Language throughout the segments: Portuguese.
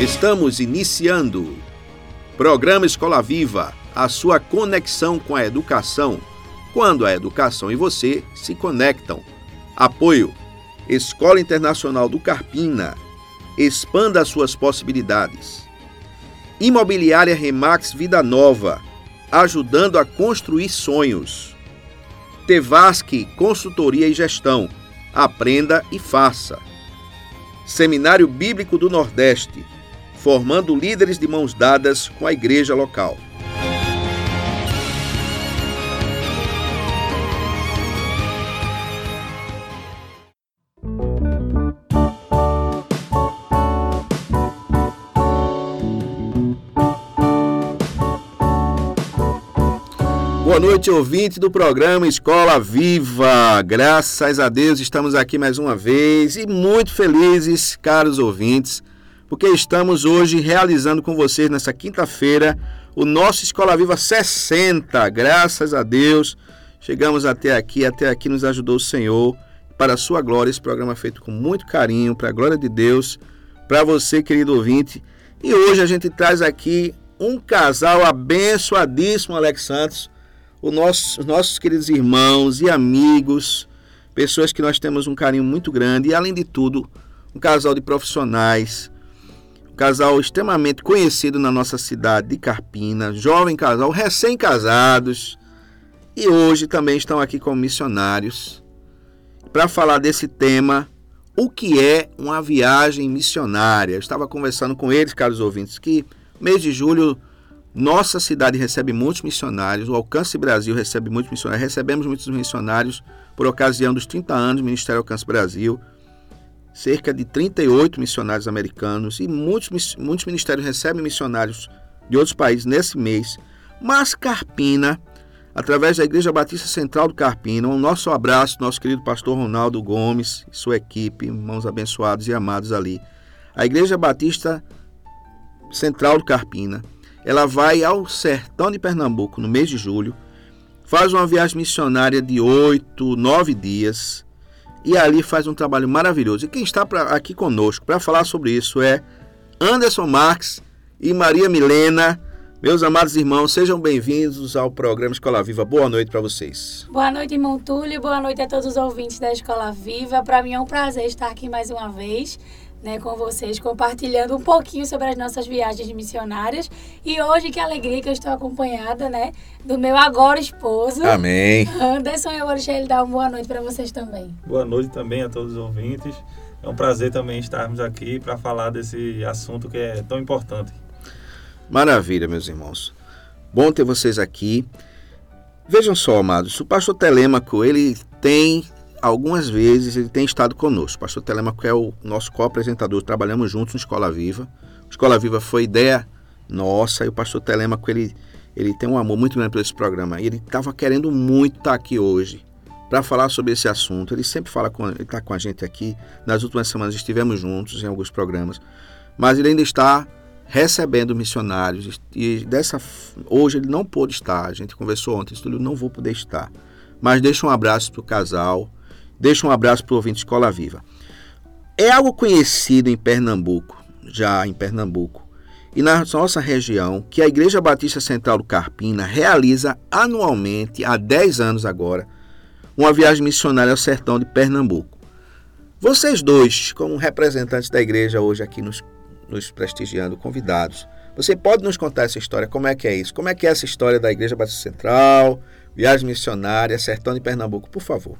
Estamos iniciando. Programa Escola Viva, a sua conexão com a educação, quando a educação e você se conectam. Apoio: Escola Internacional do Carpina. Expanda suas possibilidades. Imobiliária Remax Vida Nova, ajudando a construir sonhos. Tevasque Consultoria e Gestão. Aprenda e faça. Seminário Bíblico do Nordeste formando líderes de mãos dadas com a igreja local. Boa noite, ouvinte do programa Escola Viva. Graças a Deus estamos aqui mais uma vez e muito felizes, caros ouvintes, porque estamos hoje realizando com vocês nessa quinta-feira o nosso Escola Viva 60. Graças a Deus, chegamos até aqui, até aqui nos ajudou o Senhor. Para a sua glória, esse programa é feito com muito carinho, para a glória de Deus, para você, querido ouvinte. E hoje a gente traz aqui um casal abençoadíssimo, Alex Santos, nosso, os nossos queridos irmãos e amigos, pessoas que nós temos um carinho muito grande e, além de tudo, um casal de profissionais, casal extremamente conhecido na nossa cidade de Carpina, jovem casal, recém-casados, e hoje também estão aqui como missionários para falar desse tema, o que é uma viagem missionária. Eu estava conversando com eles, caros ouvintes, que mês de julho nossa cidade recebe muitos missionários, o Alcance Brasil recebe muitos missionários, recebemos muitos missionários por ocasião dos 30 anos do Ministério Alcance Brasil cerca de 38 missionários americanos e muitos, muitos ministérios recebem missionários de outros países nesse mês. Mas Carpina, através da Igreja Batista Central do Carpina, um nosso abraço, nosso querido pastor Ronaldo Gomes e sua equipe, irmãos abençoados e amados ali. A Igreja Batista Central do Carpina, ela vai ao sertão de Pernambuco no mês de julho, faz uma viagem missionária de oito, nove dias, e ali faz um trabalho maravilhoso. E quem está pra, aqui conosco para falar sobre isso é Anderson Marques e Maria Milena. Meus amados irmãos, sejam bem-vindos ao programa Escola Viva. Boa noite para vocês. Boa noite, irmão Túlio. Boa noite a todos os ouvintes da Escola Viva. Para mim é um prazer estar aqui mais uma vez né, com vocês, compartilhando um pouquinho sobre as nossas viagens missionárias. E hoje, que alegria que eu estou acompanhada, né, do meu agora esposo. Amém. Anderson, eu vou deixar ele dar uma boa noite para vocês também. Boa noite também a todos os ouvintes. É um prazer também estarmos aqui para falar desse assunto que é tão importante. Maravilha, meus irmãos. Bom ter vocês aqui. Vejam só, amados, o pastor Telêmaco, ele tem algumas vezes ele tem estado conosco. O pastor Telemaco é o nosso co-apresentador, trabalhamos juntos no Escola Viva. Escola Viva foi ideia nossa e o pastor Telemaco ele, ele tem um amor muito grande por esse programa. E ele estava querendo muito estar aqui hoje para falar sobre esse assunto. Ele sempre fala com, ele está com a gente aqui. Nas últimas semanas estivemos juntos em alguns programas, mas ele ainda está recebendo missionários e dessa hoje ele não pôde estar. A gente conversou ontem, disse, não vou poder estar. Mas deixa um abraço para o casal Deixa um abraço para o ouvinte Escola Viva. É algo conhecido em Pernambuco, já em Pernambuco, e na nossa região, que a Igreja Batista Central do Carpina realiza anualmente, há 10 anos agora, uma viagem missionária ao sertão de Pernambuco. Vocês dois, como representantes da igreja hoje aqui nos, nos prestigiando, convidados, você pode nos contar essa história? Como é que é isso? Como é que é essa história da Igreja Batista Central, viagem missionária, sertão de Pernambuco? Por favor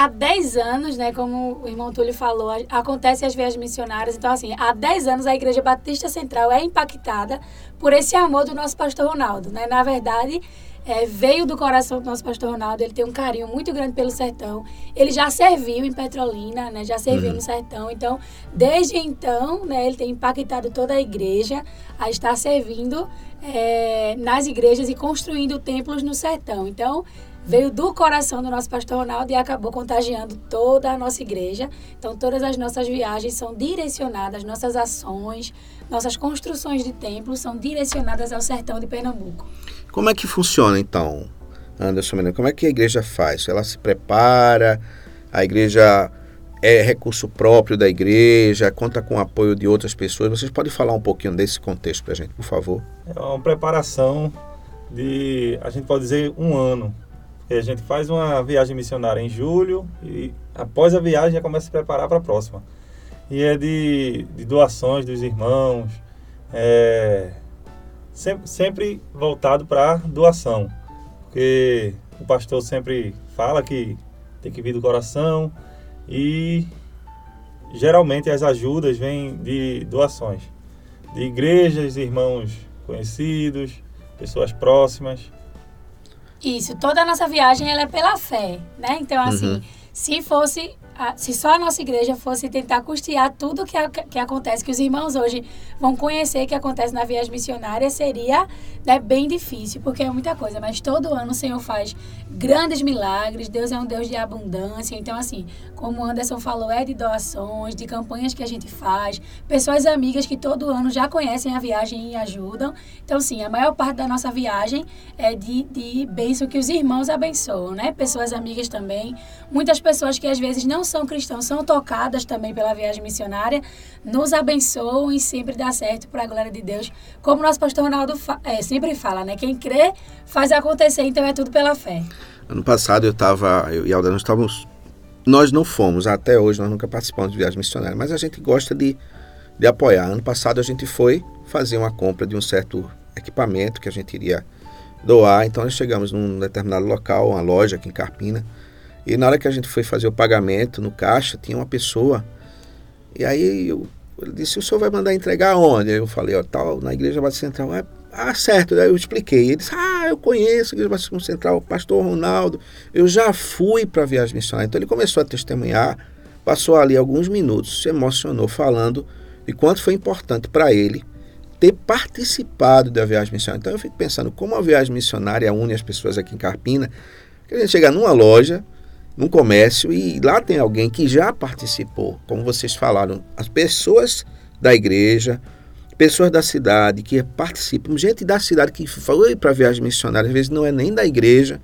há 10 anos, né, como o irmão Túlio falou, acontecem as viagens missionárias. Então, assim, há 10 anos a Igreja Batista Central é impactada por esse amor do nosso pastor Ronaldo. Né? Na verdade, é, veio do coração do nosso pastor Ronaldo, ele tem um carinho muito grande pelo sertão. Ele já serviu em Petrolina, né, já serviu uhum. no sertão. Então, desde então, né, ele tem impactado toda a igreja a estar servindo é, nas igrejas e construindo templos no sertão. Então, veio do coração do nosso pastor Ronaldo e acabou contagiando toda a nossa igreja. Então, todas as nossas viagens são direcionadas, nossas ações, nossas construções de templos são direcionadas ao sertão de Pernambuco. Como é que funciona, então, Anderson Menezes? Como é que a igreja faz? Ela se prepara, a igreja é recurso próprio da igreja, conta com o apoio de outras pessoas. Vocês podem falar um pouquinho desse contexto para a gente, por favor? É uma preparação de, a gente pode dizer, um ano. A gente faz uma viagem missionária em julho e após a viagem já começa a se preparar para a próxima. E é de, de doações dos irmãos, é, sempre, sempre voltado para doação. Porque o pastor sempre fala que tem que vir do coração e geralmente as ajudas vêm de doações de igrejas, irmãos conhecidos, pessoas próximas. Isso, toda a nossa viagem ela é pela fé, né? Então, assim, uhum. se fosse se só a nossa igreja fosse tentar custear tudo que, que acontece, que os irmãos hoje vão conhecer que acontece na viagem missionária, seria né, bem difícil, porque é muita coisa. Mas todo ano o Senhor faz grandes milagres, Deus é um Deus de abundância. Então, assim, como o Anderson falou, é de doações, de campanhas que a gente faz, pessoas amigas que todo ano já conhecem a viagem e ajudam. Então, sim, a maior parte da nossa viagem é de, de bênção que os irmãos abençoam, né? Pessoas amigas também. Muitas pessoas que às vezes não são cristãos são tocadas também pela viagem missionária, nos abençoam e sempre dá certo para a glória de Deus. Como nosso pastor Ronaldo fa é, sempre fala, né? Quem crê faz acontecer, então é tudo pela fé. Ano passado eu estava, eu e Alda, nós estávamos, nós não fomos, até hoje nós nunca participamos de viagem missionária, mas a gente gosta de, de apoiar. Ano passado a gente foi fazer uma compra de um certo equipamento que a gente iria doar, então nós chegamos num determinado local, uma loja aqui em Carpina, e na hora que a gente foi fazer o pagamento no caixa, tinha uma pessoa. E aí eu, disse: O senhor vai mandar entregar onde? Aí eu falei: Ó, tal, na Igreja Batista Central. Ah, ah, certo. Aí eu expliquei. Ele disse: Ah, eu conheço a Igreja Batista Central, o pastor Ronaldo. Eu já fui para a viagem missionária. Então ele começou a testemunhar, passou ali alguns minutos, se emocionou falando de quanto foi importante para ele ter participado da viagem missionária. Então eu fico pensando como a viagem missionária une as pessoas aqui em Carpina, que a gente chega numa loja, num comércio e lá tem alguém que já participou, como vocês falaram, as pessoas da igreja, pessoas da cidade que participam, gente da cidade que foi para viagem missionária, às vezes não é nem da igreja,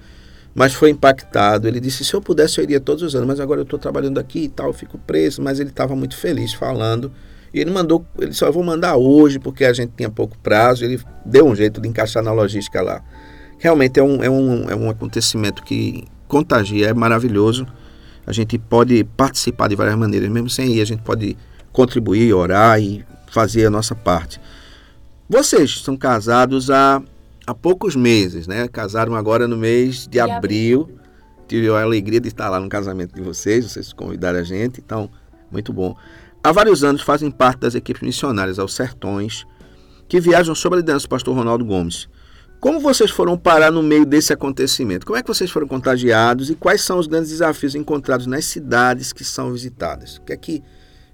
mas foi impactado. Ele disse: se eu pudesse, eu iria todos os anos, mas agora eu estou trabalhando aqui e tal, eu fico preso. Mas ele estava muito feliz falando. E ele mandou, ele eu vou mandar hoje, porque a gente tinha pouco prazo. Ele deu um jeito de encaixar na logística lá. Realmente é um, é um, é um acontecimento que contagia, é maravilhoso. A gente pode participar de várias maneiras, mesmo sem ir, a gente pode contribuir, orar e fazer a nossa parte. Vocês são casados há, há poucos meses, né? Casaram agora no mês de, abril. abril. Tive a alegria de estar lá no casamento de vocês, vocês convidaram a gente, então, muito bom. Há vários anos fazem parte das equipes missionárias aos sertões, que viajam sob a liderança do pastor Ronaldo Gomes. Como vocês foram parar no meio desse acontecimento? Como é que vocês foram contagiados e quais são os grandes desafios encontrados nas cidades que são visitadas? O que é que,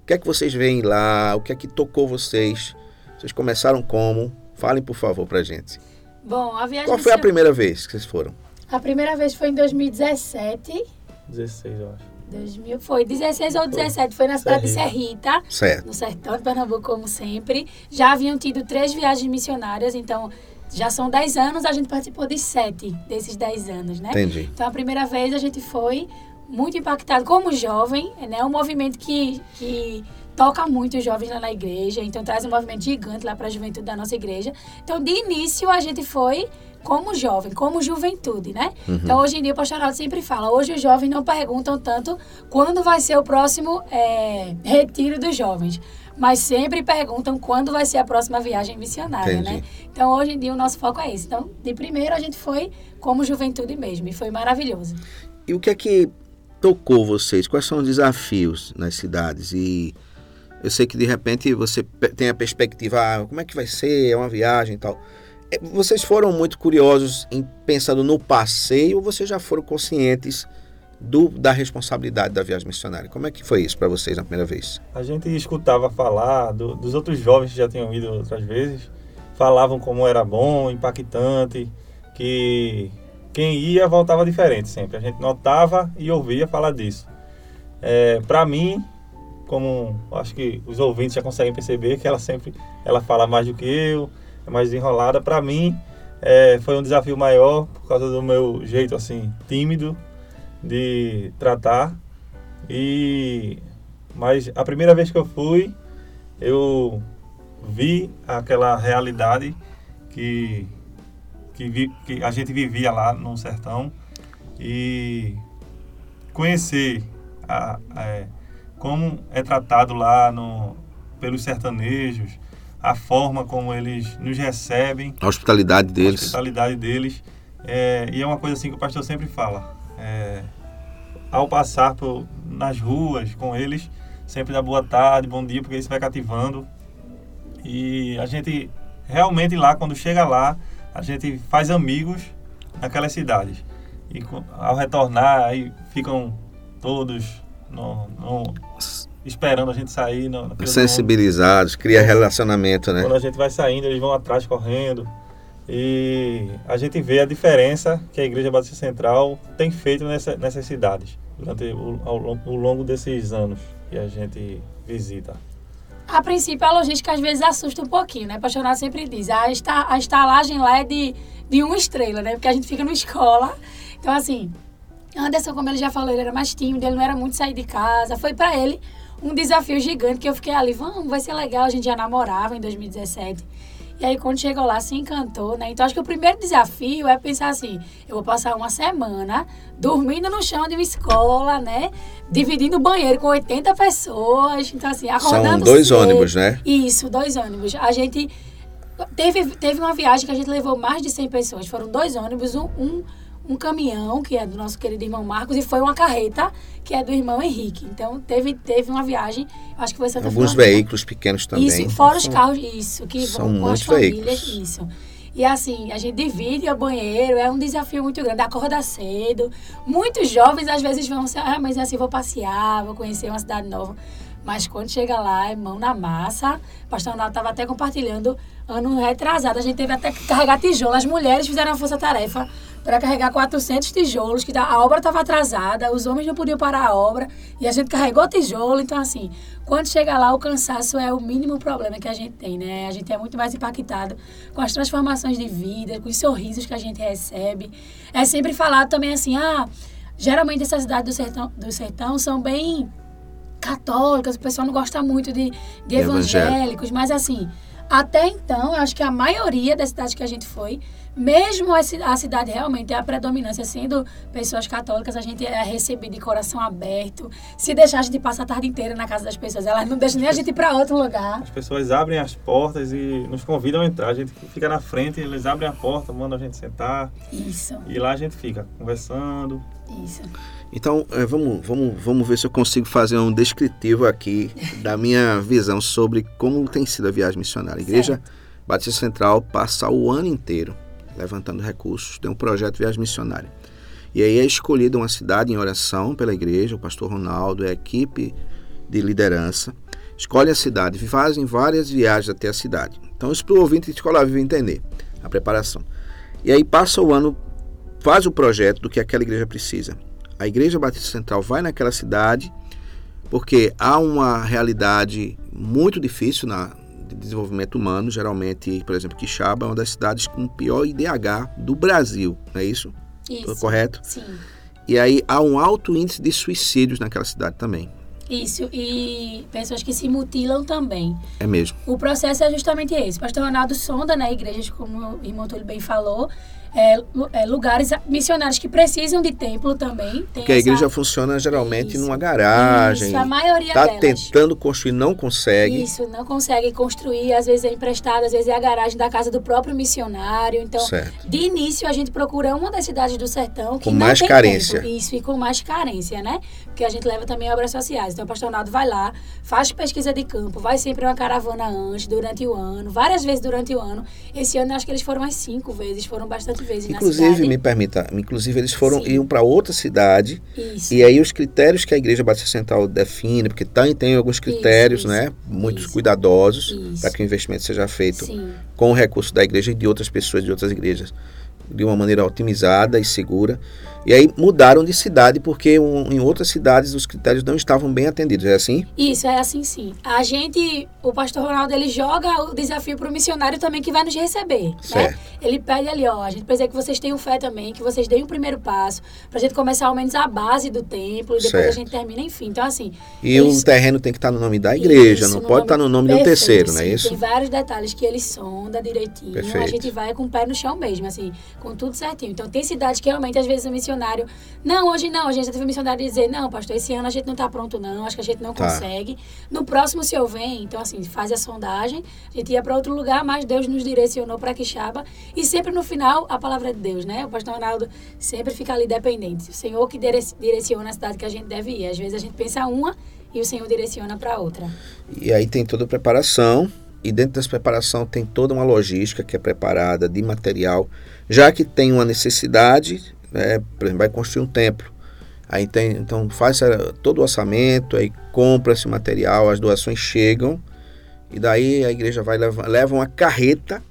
o que, é que vocês veem lá? O que é que tocou vocês? Vocês começaram como? Falem, por favor, pra gente. Bom, a viagem... Qual foi a primeira vez que vocês foram? A primeira vez foi em 2017. 16, eu acho. 2000, foi 16 ou 17, foi na cidade Serrita. de Serrita, certo. no sertão de Pernambuco, como sempre. Já haviam tido três viagens missionárias, então já são 10 anos, a gente participou de 7 desses 10 anos, né? Entendi. Então, a primeira vez a gente foi muito impactado como jovem, né? Um movimento que, que toca muito os jovens lá na igreja, então traz um movimento gigante lá para a juventude da nossa igreja. Então, de início, a gente foi como jovem, como juventude, né? Uhum. Então, hoje em dia, o pastorado sempre fala, hoje os jovens não perguntam tanto quando vai ser o próximo é, retiro dos jovens mas sempre perguntam quando vai ser a próxima viagem missionária, né? Entendi. né? Então, hoje em dia, o nosso foco é esse. Então, de primeiro, a gente foi como juventude mesmo, e foi maravilhoso. E o que é que tocou vocês? Quais são os desafios nas cidades? E eu sei que, de repente, você tem a perspectiva, ah, como é que vai ser, é uma viagem e tal. É, vocês foram muito curiosos em pensando no passeio ou vocês já foram conscientes do, da responsabilidade da viagem missionária. Como é que foi isso para vocês na primeira vez? A gente escutava falar do, dos outros jovens que já tinham ido outras vezes, falavam como era bom, impactante, que quem ia voltava diferente sempre. A gente notava e ouvia falar disso. É, para mim, como acho que os ouvintes já conseguem perceber que ela sempre ela fala mais do que eu, é mais desenrolada. Para mim, é, foi um desafio maior por causa do meu jeito assim tímido de tratar e Mas a primeira vez que eu fui, eu vi aquela realidade que, que, vi, que a gente vivia lá no sertão e conhecer a, a, é, como é tratado lá no, pelos sertanejos, a forma como eles nos recebem. A hospitalidade deles. A hospitalidade deles. É, e é uma coisa assim que o pastor sempre fala. É, ao passar por, nas ruas com eles, sempre dá boa tarde, bom dia, porque isso vai cativando. E a gente realmente lá, quando chega lá, a gente faz amigos naquelas cidades. E ao retornar, aí ficam todos no, no, esperando a gente sair. No, Sensibilizados, cria relacionamento, né? Quando a gente vai saindo, eles vão atrás correndo. E a gente vê a diferença que a Igreja Batista Central tem feito nessa, nessas cidades durante o, ao, ao longo desses anos que a gente visita. A princípio, a logística às vezes assusta um pouquinho, né? O pastor sempre diz, a, esta, a estalagem lá é de, de uma estrela, né? Porque a gente fica numa escola. Então, assim, Anderson, como ele já falou, ele era mais tímido, ele não era muito sair de casa. Foi para ele um desafio gigante que eu fiquei ali, vamos, vai ser legal. A gente já namorava em 2017. E aí, quando chegou lá, se encantou, né? Então, acho que o primeiro desafio é pensar assim: eu vou passar uma semana dormindo no chão de uma escola, né? Dividindo o banheiro com 80 pessoas. Então, assim, acordando. São dois cedo. ônibus, né? Isso, dois ônibus. A gente. Teve, teve uma viagem que a gente levou mais de 100 pessoas. Foram dois ônibus, um, um um caminhão, que é do nosso querido irmão Marcos, e foi uma carreta, que é do irmão Henrique. Então, teve, teve uma viagem, acho que foi Santa Alguns veículos pequenos também. Isso, fora os carros, isso, que vão com as famílias, veículos. isso. E assim, a gente divide o banheiro, é um desafio muito grande, acorda cedo. Muitos jovens às vezes vão assim, ah, mas assim, vou passear, vou conhecer uma cidade nova. Mas quando chega lá, é mão na massa. O pastor Ronaldo estava até compartilhando, ano retrasado, a gente teve até que carregar tijolo. As mulheres fizeram a força-tarefa para carregar 400 tijolos, que a obra estava atrasada, os homens não podiam parar a obra, e a gente carregou tijolo. Então, assim, quando chega lá, o cansaço é o mínimo problema que a gente tem, né? A gente é muito mais impactado com as transformações de vida, com os sorrisos que a gente recebe. É sempre falado também assim, ah, geralmente essas cidades do sertão, do sertão são bem católicas, o pessoal não gosta muito de, de evangélicos, mas assim, até então, eu acho que a maioria das cidades que a gente foi, mesmo a cidade realmente é a predominância, sendo pessoas católicas, a gente é recebido de coração aberto. Se deixar a gente passa a tarde inteira na casa das pessoas, elas não deixam nem a gente ir para outro lugar. As pessoas abrem as portas e nos convidam a entrar. A gente fica na frente, eles abrem a porta, mandam a gente sentar. Isso. E lá a gente fica conversando. Isso. Então, é, vamos, vamos, vamos ver se eu consigo fazer um descritivo aqui da minha visão sobre como tem sido a viagem missionária. A Igreja certo. Batista Central passa o ano inteiro levantando recursos, tem um projeto Viagem Missionária. E aí é escolhida uma cidade em oração pela igreja, o pastor Ronaldo, a equipe de liderança, escolhe a cidade, fazem várias viagens até a cidade. Então, isso para o ouvinte de escola viva entender a preparação. E aí passa o ano, faz o projeto do que aquela igreja precisa a Igreja Batista Central vai naquela cidade porque há uma realidade muito difícil na de desenvolvimento humano, geralmente, por exemplo, Quixaba é uma das cidades com o pior IDH do Brasil, não é isso? Isso. correto? Sim. E aí há um alto índice de suicídios naquela cidade também. Isso, e pessoas que se mutilam também. É mesmo. O processo é justamente esse. Pastor Ronaldo sonda né, igreja, como o irmão Túlio bem falou, é, é, lugares missionários que precisam de templo também. Porque essa... a igreja funciona geralmente isso, numa garagem. Isso, a maioria Está delas. tentando construir, não consegue. Isso, não consegue construir. Às vezes é emprestado, às vezes é a garagem da casa do próprio missionário. Então, certo. de início, a gente procura uma das cidades do sertão que com mais carência. Tempo. Isso, e com mais carência, né? Porque a gente leva também obras sociais. Então, o pastor Naldo vai lá, faz pesquisa de campo, vai sempre uma caravana antes, durante o ano, várias vezes durante o ano. Esse ano, acho que eles foram umas cinco vezes, foram bastante vezes Inclusive, me permita, inclusive eles foram Sim. iam para outra cidade isso. e aí os critérios que a Igreja Batista Central define, porque tem, tem alguns critérios, isso, né, muito cuidadosos para que o investimento seja feito Sim. com o recurso da igreja e de outras pessoas de outras igrejas de uma maneira otimizada e segura. E aí mudaram de cidade porque um, em outras cidades os critérios não estavam bem atendidos. É assim? Isso, é assim sim. A gente, o pastor Ronaldo, ele joga o desafio para o missionário também que vai nos receber. Certo. Né? Ele pede ali, ó, a gente precisa que vocês tenham fé também, que vocês deem o primeiro passo, para a gente começar ao menos a base do templo, e depois Certo. a gente termina, enfim. Então, assim. E eles- o terreno tem que estar no nome da igreja, Isso, não pode estar no nome de um perfeito, terceiro, não é isso? Tem vários detalhes que ele sonda direitinho. Perfeito. A gente vai com o pé no chão mesmo, assim, com tudo certinho. Então, tem cidades que realmente, às vezes, o missionário. Não, hoje não. A gente já teve um missionário dizer: não, pastor, esse ano a gente não está pronto, não. Acho que a gente não Tá. consegue. No próximo, o senhor vem. Então, assim, faz a sondagem. A gente ia para outro lugar, mas Deus nos direcionou para Quixaba. E sempre no final, a palavra é de Deus, né? O pastor Ronaldo sempre fica ali dependente. O Senhor que dire- direciona a cidade que a gente deve ir. Às vezes a gente pensa uma e o Senhor direciona para outra. E aí tem toda a preparação, e dentro dessa preparação tem toda uma logística que é preparada de material, já que tem uma necessidade, né, por exemplo, vai construir um templo. Aí tem, então faz todo o orçamento, aí compra esse material, as doações chegam, e daí a igreja vai levar, leva uma carreta,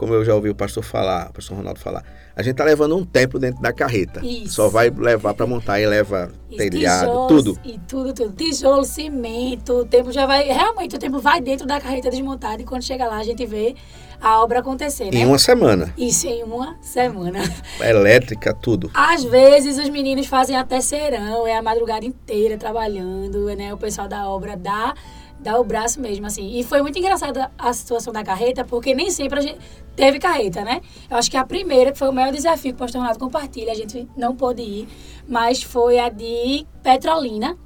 como eu já ouvi o pastor falar, o pastor Ronaldo falar. A gente tá levando um templo dentro da carreta. Isso. Só vai levar para montar e leva Isso, telhado, tijolos tudo. E tudo, tudo. Tijolo, cimento, o templo já vai. Realmente, o templo vai dentro da carreta desmontada e quando chega lá a gente vê a obra acontecer, né? Em uma semana. Isso em uma semana. Elétrica, tudo. Às vezes os meninos fazem até serão, é a madrugada inteira trabalhando, né? O pessoal da obra dá, dá o braço mesmo, assim. E foi muito engraçada a situação da carreta, porque nem sempre a gente teve carreta, né? Eu acho que a primeira, que foi o maior desafio que o pastor Ronaldo compartilha, a gente não pôde ir, mas foi a de Petrolina.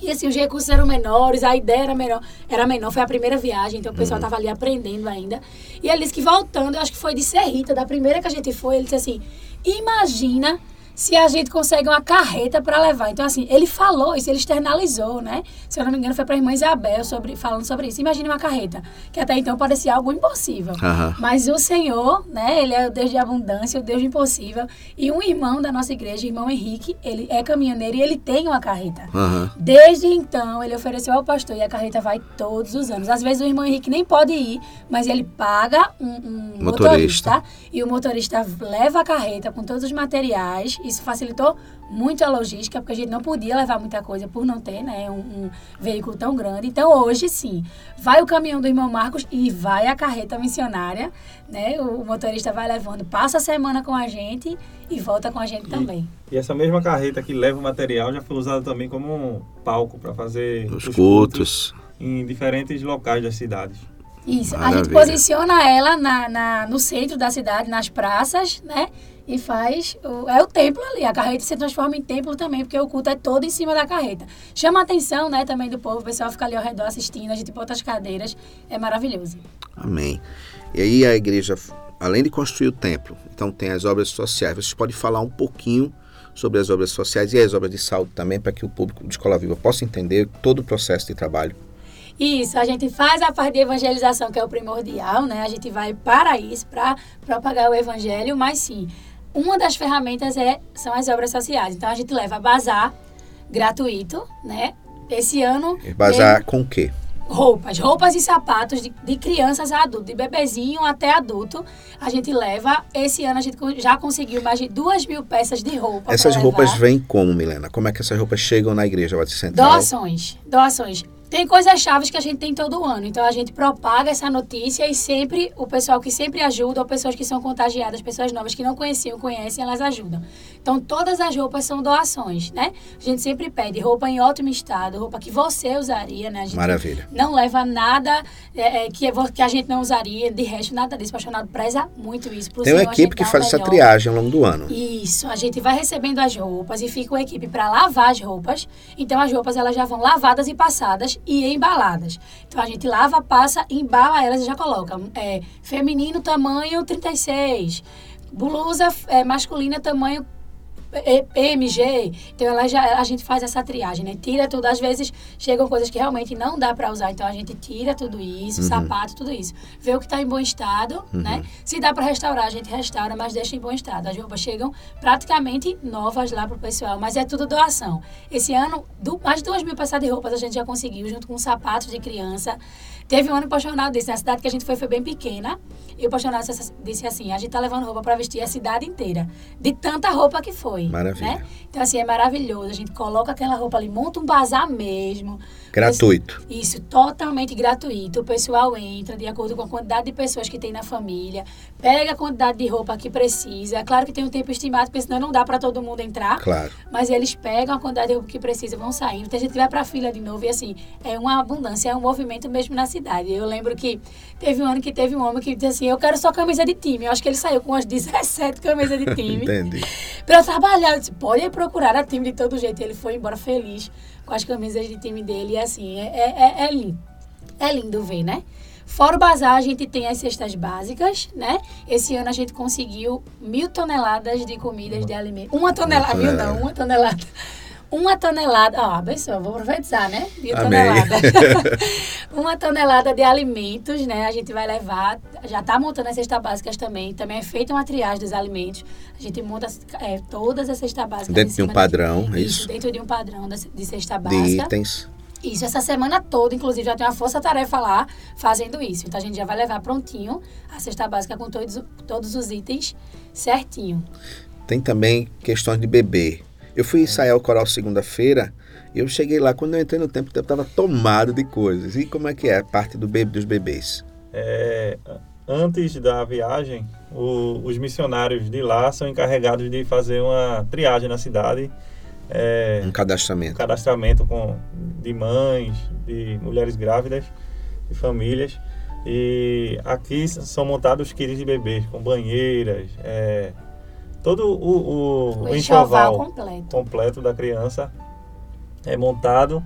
E assim, os recursos eram menores, a ideia era menor, era menor, foi a primeira viagem, então o pessoal estava ali aprendendo ainda. E ele disse que voltando, eu acho que foi de Serrita, da primeira que a gente foi, ele disse assim: imagina se a gente consegue uma carreta para levar. Então, assim, ele falou isso, ele externalizou, né? Se eu não me engano, foi para a irmã Isabel sobre, falando sobre isso. Imagine uma carreta, que até então parecia algo impossível. Aham. Mas o Senhor, né, ele é o Deus de abundância, o Deus do impossível. E um irmão da nossa igreja, o irmão Henrique, ele é caminhoneiro e ele tem uma carreta. Aham. Desde então, ele ofereceu ao pastor e a carreta vai todos os anos. Às vezes o irmão Henrique nem pode ir, mas ele paga um, um Motorista. motorista. e o motorista leva a carreta com todos os materiais. Isso facilitou muito a logística, porque a gente não podia levar muita coisa por não ter né, um, um veículo tão grande. Então, hoje sim, vai o caminhão do irmão Marcos e vai a carreta missionária. Né? O motorista vai levando, passa a semana com a gente e volta com a gente também. E essa mesma carreta que leva o material já foi usada também como um palco para fazer Os cultos. em diferentes locais das cidades. Isso, a Maravilha. gente posiciona ela na, na- no centro da cidade, nas praças, né? E faz. O, é o templo ali. A carreta se transforma em templo também, porque o culto é todo em cima da carreta. Chama a atenção, né, também do povo. O pessoal fica ali ao redor assistindo, a gente bota as cadeiras. É maravilhoso. Amém. E aí a igreja, além de construir o templo, então tem as obras sociais. Vocês podem falar um pouquinho sobre as obras sociais e as obras de saúde também, para que o público de Escola Viva possa entender todo o processo de trabalho. Isso, a gente faz a parte de evangelização, que é o primordial, né? A gente vai para isso, para propagar o evangelho, mas sim, uma das ferramentas é, são as obras sociais. Então a gente leva bazar gratuito, né? Esse ano. Bazar com o quê? roupas, roupas e sapatos de, de crianças a adulto, de bebezinho até adulto. A gente leva. Esse ano a gente já conseguiu mais de duas mil peças de roupa. Essas roupas vêm como, Milena? Como é que essas roupas chegam na igreja Central? Doações, doações. Tem coisas chaves que a gente tem todo ano. Então a gente propaga essa notícia e sempre o pessoal que sempre ajuda, ou pessoas que são contagiadas, pessoas novas que não conheciam, conhecem, elas ajudam. Então todas as roupas são doações, né? A gente sempre pede roupa em ótimo estado, roupa que você usaria, né? A gente Maravilha. não leva nada é, é, que, que a gente não usaria, de resto, nada disso. O apaixonado preza muito isso. Pro Tem uma equipe que faz essa triagem ao longo do ano. Isso, a gente vai recebendo as roupas e fica uma equipe para lavar as roupas. Então as roupas elas já vão lavadas e passadas e embaladas. Então a gente lava, passa, embala elas e já coloca. É, feminino tamanho 36, blusa é, masculina tamanho PMG. Então ela já, a gente faz essa triagem, né? Tira tudo. Às vezes chegam coisas que realmente não dá para usar, então a gente tira tudo isso, sapato, tudo isso. Vê o que está em bom estado, né? Se dá para restaurar, a gente restaura, mas deixa em bom estado. As roupas chegam praticamente novas lá pro pessoal, mas é tudo doação. Esse ano, du- mais de duas mil peças de roupas a gente já conseguiu, junto com sapatos de criança. Teve um ano que o apaixonado disse, na cidade que a gente foi foi bem pequena, e o apaixonado disse- disse assim, a gente tá levando roupa para vestir a cidade inteira, de tanta roupa que foi. vender. Maravilha. Né? Então, assim, é maravilhoso. A gente coloca aquela roupa ali, monta um bazar mesmo. Gratuito. Isso, totalmente gratuito. O pessoal entra de acordo com a quantidade de pessoas que tem na família, pega a quantidade de roupa que precisa. Claro que tem um tempo estimado, porque senão não dá para todo mundo entrar. Claro. Mas eles pegam a quantidade de roupa que precisa, vão saindo. Tem gente que vai para a fila de novo e assim, é uma abundância, é um movimento mesmo na cidade. Eu lembro que teve um ano que teve um homem que disse assim: Eu quero só camisa de time. Eu acho que ele saiu com umas 17 camisas de time. Entendi. Pra eu trabalhar. Eu disse: Pode procurar a time de todo jeito. E ele foi embora feliz com as camisas de time dele. E assim, é, é, é lindo. É lindo ver, né? Fora o bazar, a gente tem as cestas básicas, né? Esse ano a gente conseguiu mil toneladas de comidas de alimento. Uma tonelada, mil não, uma tonelada. Uma tonelada, ó, abençoa, vou profetizar, né? Mil Amém. toneladas. uma tonelada de alimentos, né? A gente vai levar, já está montando as cestas básicas também. Também é feita uma triagem dos alimentos. A gente monta é, todas as cestas básicas. Dentro de um padrão, é isso, isso? dentro de um padrão de cesta De básica. itens. Isso, essa semana toda, inclusive, já tem uma força-tarefa lá fazendo isso. Então, a gente já vai levar prontinho a cesta básica com todos, todos os itens certinho. Tem também questões de bebê. Eu fui ensaiar o coral segunda-feira e eu cheguei lá, quando eu entrei no tempo, o tempo estava tomado de coisas. E como é que é a parte do bebê, dos bebês? É, antes da viagem, o- os missionários de lá são encarregados de fazer uma triagem na cidade, é, Um um cadastramento. cadastramento com, de mães, de mulheres grávidas, de famílias. E aqui são montados kits de bebês, com banheiras, é, todo o, o, O enxoval completo. completo da criança é montado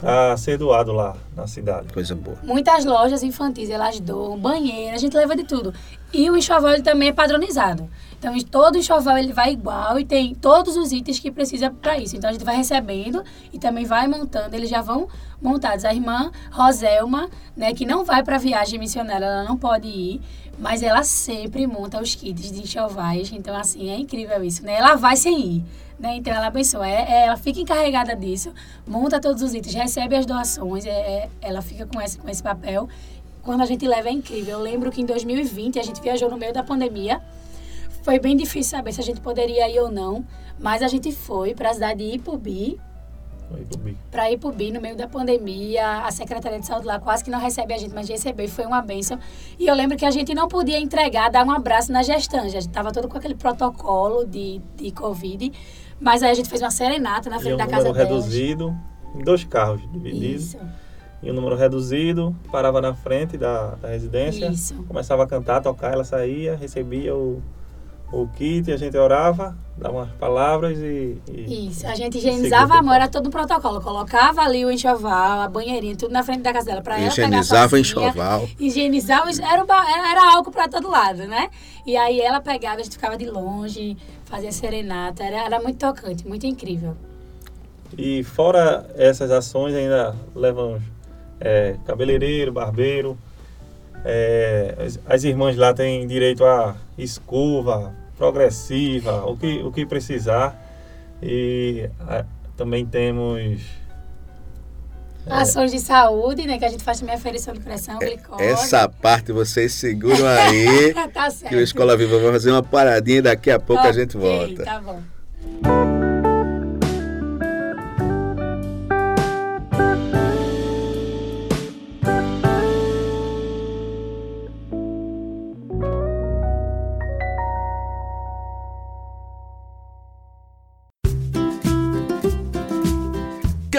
para ser doado lá na cidade. Coisa boa. Muitas lojas infantis, elas doam banheiro, a gente leva de tudo. E o enxoval ele também é padronizado. Então, todo enxoval ele vai igual e tem todos os itens que precisa para isso. Então, a gente vai recebendo e também vai montando. Eles já vão montados. A irmã Roselma, né, que não vai para viagem missionária, ela não pode ir, mas ela sempre monta os kits de enxovais. Então, assim, é incrível isso, né? Ela vai sem ir. Né? Então, ela abençoa. É, é- ela fica encarregada disso, monta todos os itens, recebe as doações, é, é- ela fica com esse, com esse papel. Quando a gente leva é incrível. Eu lembro que em 2020 a gente viajou no meio da pandemia. Foi bem difícil saber se a gente poderia ir ou não, mas a gente foi para a cidade de Ipubi, para Ipubi no meio da pandemia. A Secretaria de Saúde lá quase que não recebe a gente, mas recebeu e foi uma benção. E eu lembro que a gente não podia entregar, dar um abraço na gestante. A gente estava todo com aquele protocolo de, de Covid, mas aí a gente fez uma serenata na E frente um da casa número delas. reduzido, em dois carros divididos. Isso, E um número reduzido, parava na frente da, da residência, isso. começava a cantar, tocar, ela saía, recebia o, o kit, a gente orava, dava umas palavras e. e Isso, a gente higienizava a mão, era todo um protocolo. Colocava ali o enxoval, a banheirinha, tudo na frente da casa dela. Pra ela pegar Higienizava o sozinha, enxoval. Higienizava, era, era, era álcool pra todo lado, né? E aí ela pegava, a gente ficava de longe, fazia serenata. Era, era muito tocante, muito incrível. E fora essas ações, ainda levamos é, cabeleireiro, barbeiro. é, as, as irmãs lá têm direito a escova, progressiva, o que, o que precisar. E a- também temos. é, Ações de saúde, né? Que a gente faz também aferição de pressão, glicose. Essa parte vocês seguram aí. tá certo. que o Escola Viva vai fazer uma paradinha e daqui a pouco a gente volta. Tá bom.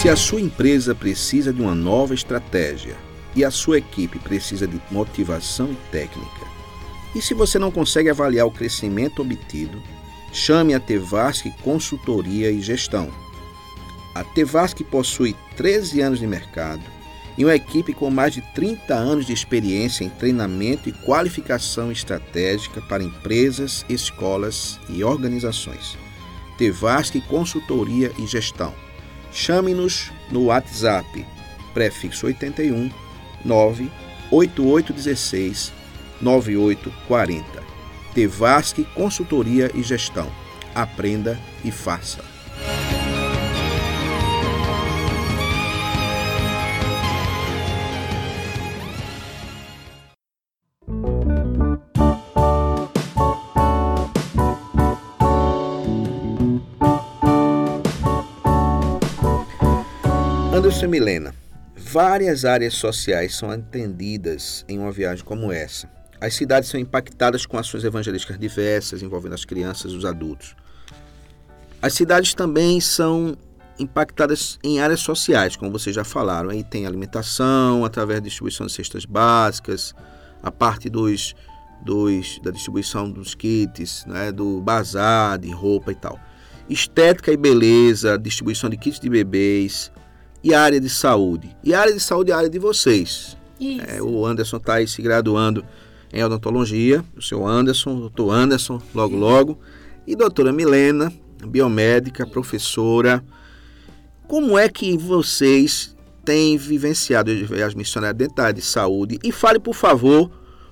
Se a sua empresa precisa de uma nova estratégia e a sua equipe precisa de motivação técnica, e se você não consegue avaliar o crescimento obtido, chame a Tevasc Consultoria e Gestão. A Tevasc possui 13 anos de mercado e uma equipe com mais de 30 anos de experiência em treinamento e qualificação estratégica para empresas, escolas e organizações. Tevasc Consultoria e Gestão. Chame-nos no WhatsApp, prefixo 81 98816 9840. Tevasc Consultoria e Gestão. Aprenda e faça. Anderson Milena, várias áreas sociais são atendidas em uma viagem como essa. As cidades são impactadas com ações evangelísticas diversas envolvendo as crianças e os adultos. As cidades também são impactadas em áreas sociais, como vocês já falaram. Aí tem alimentação, através da distribuição de cestas básicas, a parte dos, dos, da distribuição dos kits, né, do bazar, de roupa e tal. Estética e beleza, distribuição de kits de bebês e área de saúde. E a área de saúde é a área de vocês. É, o Anderson está aí se graduando em odontologia, o seu Anderson, o doutor Anderson, logo logo, e doutora Milena, biomédica, professora. Como é que vocês têm vivenciado as missionárias área de saúde? E fale, por favor,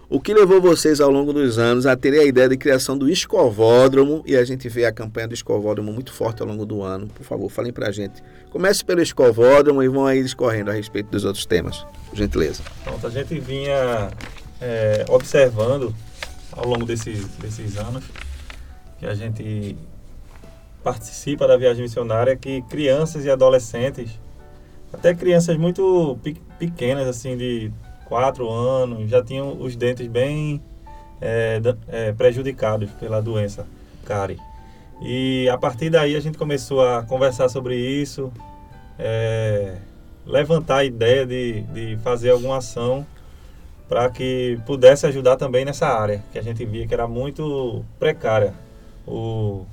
o que levou vocês ao longo dos anos a terem a ideia de criação do escovódromo e a gente vê a campanha do escovódromo muito forte ao longo do ano. Por favor, falem pra gente. Comece pelo escovódromo e vão aí discorrendo a respeito dos outros temas. Por gentileza. Pronto, a gente vinha é, observando ao longo desses, desses anos que a gente participa da viagem missionária que crianças e adolescentes, até crianças muito pequenas, assim, de 4 anos, já tinham os dentes bem é, é, prejudicados pela doença cárie. E a partir daí a gente começou a conversar sobre isso, é, levantar a ideia de, de fazer alguma ação para que pudesse ajudar também nessa área, que a gente via que era muito precária o,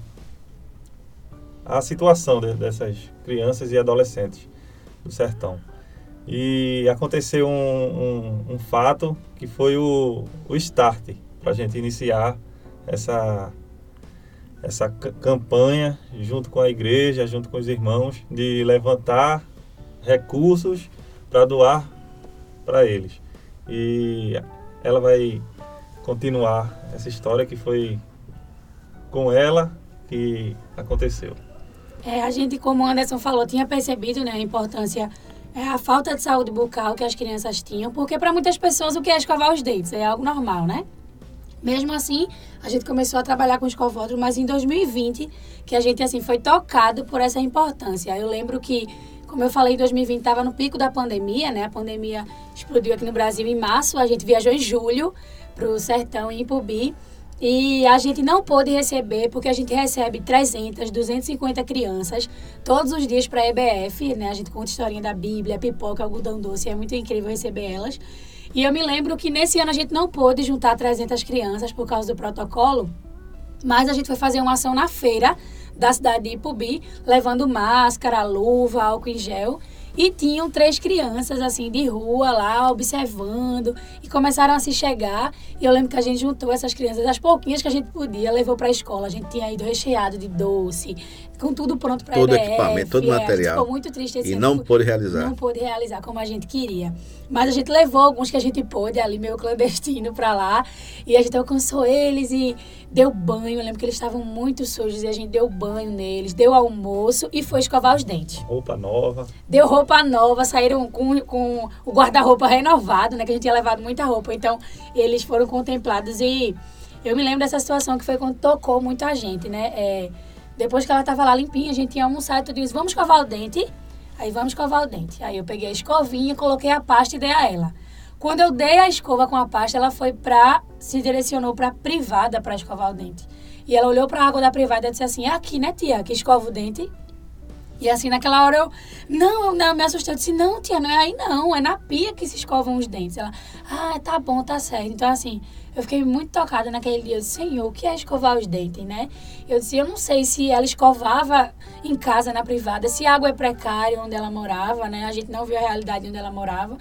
a situação de, dessas crianças e adolescentes do sertão. E aconteceu um, um, um fato que foi o, o start para a gente iniciar essa, essa campanha junto com a igreja, junto com os irmãos, de levantar recursos para doar para eles. E ela vai continuar essa história que foi com ela que aconteceu. É, a gente, como o Anderson falou, tinha percebido né, a importância, é, a falta de saúde bucal que as crianças tinham, porque para muitas pessoas o que é escovar os dentes é algo normal, né? Mesmo assim, a gente começou a trabalhar com escovódromo, mas em 2020 que a gente assim foi tocado por essa importância. Eu lembro que como eu falei, 2020 estava no pico da pandemia, né? A pandemia explodiu aqui no Brasil em março, a gente viajou em julho para o sertão em Ipubi. E a gente não pôde receber, porque a gente recebe 300, 250 crianças todos os dias para a EBF, né? A gente conta historinha da Bíblia, pipoca, algodão doce, é muito incrível receber elas. E eu me lembro que nesse ano a gente não pôde juntar 300 crianças por causa do protocolo, mas a gente foi fazer uma ação na feira da cidade de Ipubi, levando máscara, luva, álcool em gel. E tinham três crianças, assim, de rua lá, observando. E começaram a se chegar. E eu lembro que a gente juntou essas crianças, as pouquinhas que a gente podia, levou para a escola. A gente tinha ido recheado de doce, com tudo pronto para Todo EBF, equipamento, todo é, material. ficou muito triste esse E não pôde realizar. Não pôde realizar como a gente queria. Mas a gente levou alguns que a gente pôde ali, meio clandestino, para lá. E a gente alcançou eles e deu banho. Eu lembro que eles estavam muito sujos e a gente deu banho neles, deu almoço e foi escovar os dentes. Roupa nova. Deu roupa nova, saíram com, com o guarda-roupa renovado, né? Que a gente tinha levado muita roupa. Então, eles foram contemplados e eu me lembro dessa situação que foi quando tocou muito a gente, né? É, depois que ela tava lá limpinha, a gente ia almoçar e tu disse, vamos escovar o dente? Aí vamos escovar o dente. Aí eu peguei a escovinha, coloquei a pasta e dei a ela. Quando eu dei a escova com a pasta, ela foi para se direcionou para privada para escovar o dente. E ela olhou para a água da privada e disse assim: "É aqui, né, tia, que escova o dente?" E assim, naquela hora eu, não, não, eu me assustei. Eu disse, não, tia, não é aí não, é na pia que se escovam os dentes. Ela, ah, tá bom, tá certo. Então, assim, eu fiquei muito tocada naquele dia. Eu disse, Senhor, o que é escovar os dentes, né? Eu disse, eu não sei se ela escovava em casa, na privada, se a água é precária onde ela morava, né? A gente não viu a realidade onde ela morava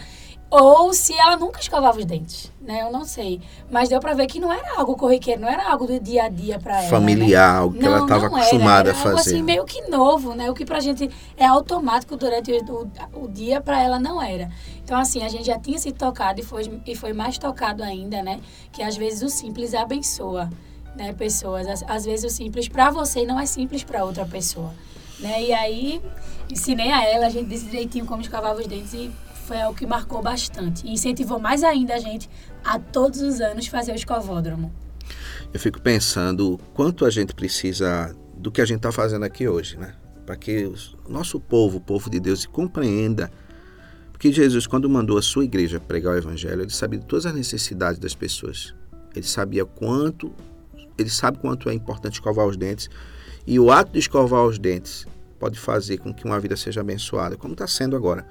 ou se ela nunca escovava os dentes, né? Eu não sei. Mas deu pra ver que não era algo corriqueiro, não era algo do dia a dia pra ela. Familiar, né? algo que não, ela estava acostumada era, era a fazer. Algo assim, meio que novo, né? O que pra gente é automático durante o, o, o dia, pra ela não era. Então, assim, a gente já tinha se tocado e foi, e foi mais tocado ainda, né? Que às vezes o simples abençoa, né? Pessoas. Às, às vezes o simples pra você não é simples pra outra pessoa. Né? E aí, ensinei a ela, a gente disse direitinho como escovava os dentes e foi algo que marcou bastante. E incentivou mais ainda a gente a todos os anos fazer o escovódromo. Eu fico pensando quanto a gente precisa do que a gente está fazendo aqui hoje, né? Para que o nosso povo, o povo de Deus, compreenda. Porque Jesus, quando mandou a sua igreja pregar o evangelho, ele sabia de todas as necessidades das pessoas. Ele sabia quanto, ele sabe quanto é importante escovar os dentes. E o ato de escovar os dentes pode fazer com que uma vida seja abençoada, como está sendo agora.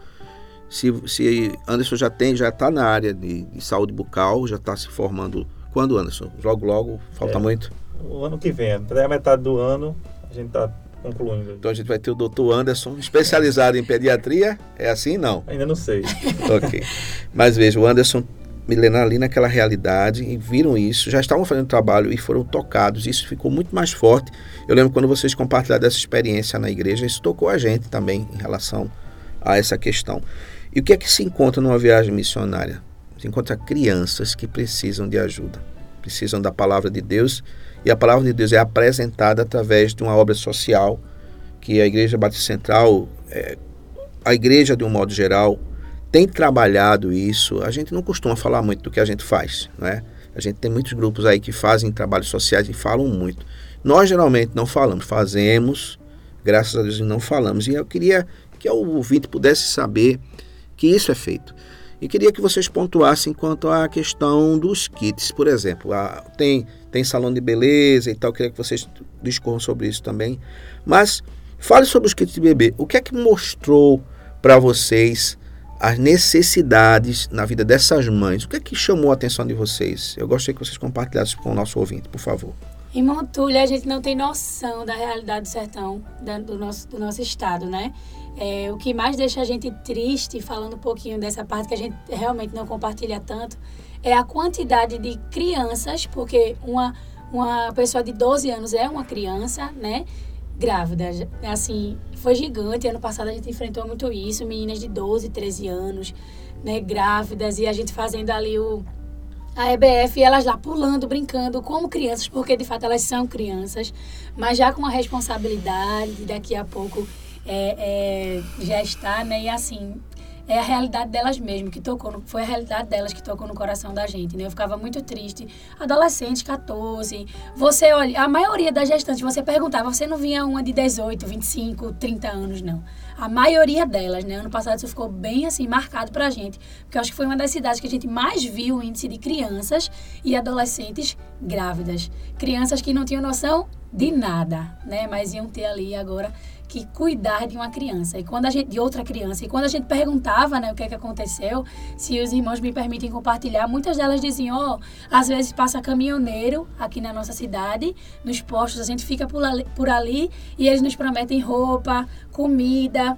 Se, se Anderson já tem, já está na área de, de, saúde bucal, já está se formando. Quando, Anderson? Logo, logo? Falta é, muito? O ano que vem, até a metade do ano, a gente está concluindo. Então a gente vai ter o doutor Anderson, especializado em pediatria. É assim? Não? Ainda não sei. ok. Mas veja, o Anderson milenar ali naquela realidade e viram isso, já estavam fazendo trabalho e foram tocados. Isso ficou muito mais forte. Eu lembro quando vocês compartilharam dessa experiência na igreja, isso tocou a gente também em relação a essa questão. E o que é que se encontra numa viagem missionária? Se encontra crianças que precisam de ajuda, precisam da palavra de Deus, e a palavra de Deus é apresentada através de uma obra social que a Igreja Batista Central, é, a igreja de um modo geral, tem trabalhado isso. A gente não costuma falar muito do que a gente faz, né? A gente tem muitos grupos aí que fazem trabalhos sociais e falam muito. Nós geralmente não falamos, fazemos, graças a Deus não falamos. E eu queria que o ouvinte pudesse saber que isso é feito. E queria que vocês pontuassem quanto à questão dos kits, por exemplo. A, tem, tem salão de beleza e tal, queria que vocês discorram sobre isso também. Mas fale sobre os kits de bebê. O que é que mostrou para vocês as necessidades na vida dessas mães? O que é que chamou a atenção de vocês? Eu gostaria que vocês compartilhassem com o nosso ouvinte, por favor. Em Montulha, a gente não tem noção da realidade do sertão do nosso, do nosso estado, né? É, o que mais deixa a gente triste, falando um pouquinho dessa parte que a gente realmente não compartilha tanto, é a quantidade de crianças, porque uma, uma pessoa de 12 anos é uma criança, né? Grávida. Assim, foi gigante. Ano passado a gente enfrentou muito isso. Meninas de 12, 13 anos, né? Grávidas. E a gente fazendo ali o, a EBF e elas lá pulando, brincando como crianças, porque de fato elas são crianças, mas já com a responsabilidade de daqui a pouco é, é, gestar, né? E assim, é a realidade delas mesmo que tocou, foi a realidade delas que tocou no coração da gente, né? Eu ficava muito triste. Adolescentes, 14, você olha, a maioria das gestantes, você perguntava, você não vinha uma de 18, 25, 30 anos, não. A maioria delas, né? Ano passado isso ficou bem assim marcado pra gente, porque eu acho que foi uma das cidades que a gente mais viu o índice de crianças e adolescentes grávidas. Crianças que não tinham noção de nada, né? Mas iam ter ali agora que cuidar de uma criança. E quando a gente de outra criança e quando a gente perguntava né o que é que aconteceu se os irmãos me permitem compartilhar muitas delas diziam ó oh, às vezes passa caminhoneiro aqui na nossa cidade nos postos a gente fica por ali, por ali e eles nos prometem roupa comida